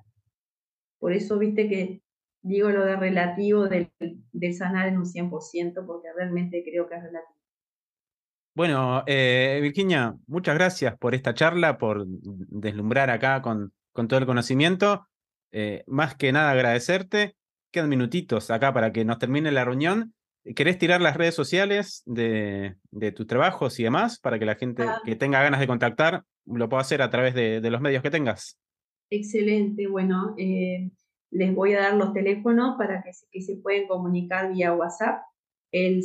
Por eso viste que digo lo de relativo del, sanar en un 100%, porque realmente creo que es relativo. Bueno, eh, Virginia, muchas gracias por esta charla, por deslumbrar acá con, con todo el conocimiento. Eh, más que nada agradecerte. Quedan minutitos acá para que nos termine la reunión. ¿Querés tirar las redes sociales de, tus trabajos y demás para que la gente ah. que tenga ganas de contactar lo pueda hacer a través de, los medios que tengas? Excelente, bueno, eh, les voy a dar los teléfonos para que, que se pueden comunicar vía WhatsApp, el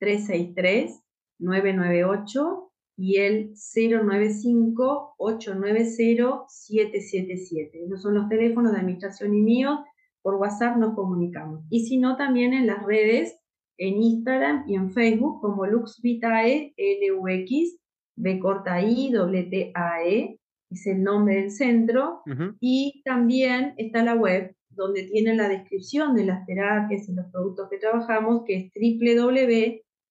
093-363-998 y el 095-890-777. Esos son los teléfonos de administración y míos por WhatsApp nos comunicamos. Y si no, también en las redes, en Instagram y en Facebook, como LuxVitae, LUX, B corta I, T A E, es el nombre del centro. Y también está la web, donde tienen la descripción de las terapias y los productos que trabajamos, que es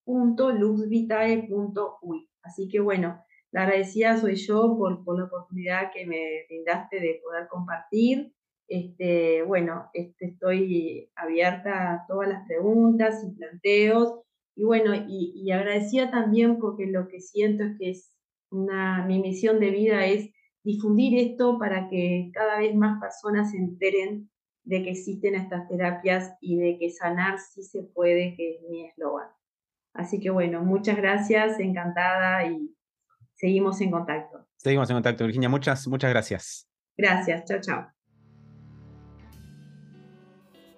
www.luxvitae.uy. Así que bueno, la agradecida soy yo por, por la oportunidad que me brindaste de poder compartir este, bueno, este, estoy abierta a todas las preguntas y planteos. Y bueno, y, agradecida también porque lo que siento es que es una, mi misión de vida es difundir esto para que cada vez más personas se enteren de que existen estas terapias y de que sanar sí se puede, que es mi eslogan. Así que bueno, muchas gracias, encantada y seguimos en contacto. Seguimos en contacto, Virginia. Muchas, muchas gracias. Gracias, chao, chao.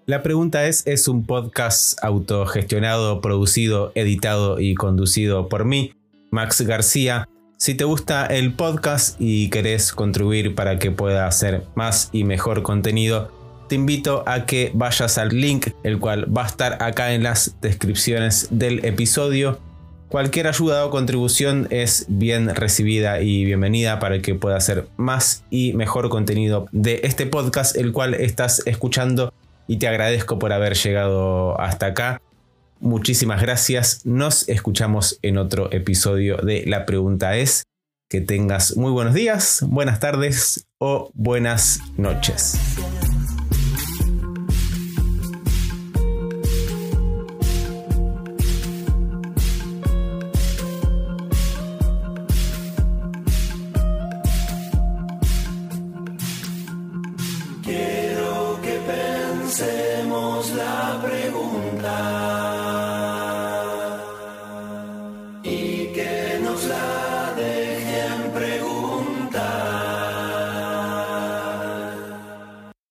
La pregunta es, es un podcast autogestionado, producido, editado y conducido por mí, Max García. Si te gusta el podcast y querés contribuir para que pueda hacer más y mejor contenido, te invito a que vayas al link, el cual va a estar acá en las descripciones del episodio. Cualquier ayuda o contribución es bien recibida y bienvenida para que pueda hacer más y mejor contenido de este podcast, el cual estás escuchando y te agradezco por haber llegado hasta acá. Muchísimas gracias. Nos escuchamos en otro episodio de La pregunta es que tengas muy buenos días, buenas tardes o buenas noches.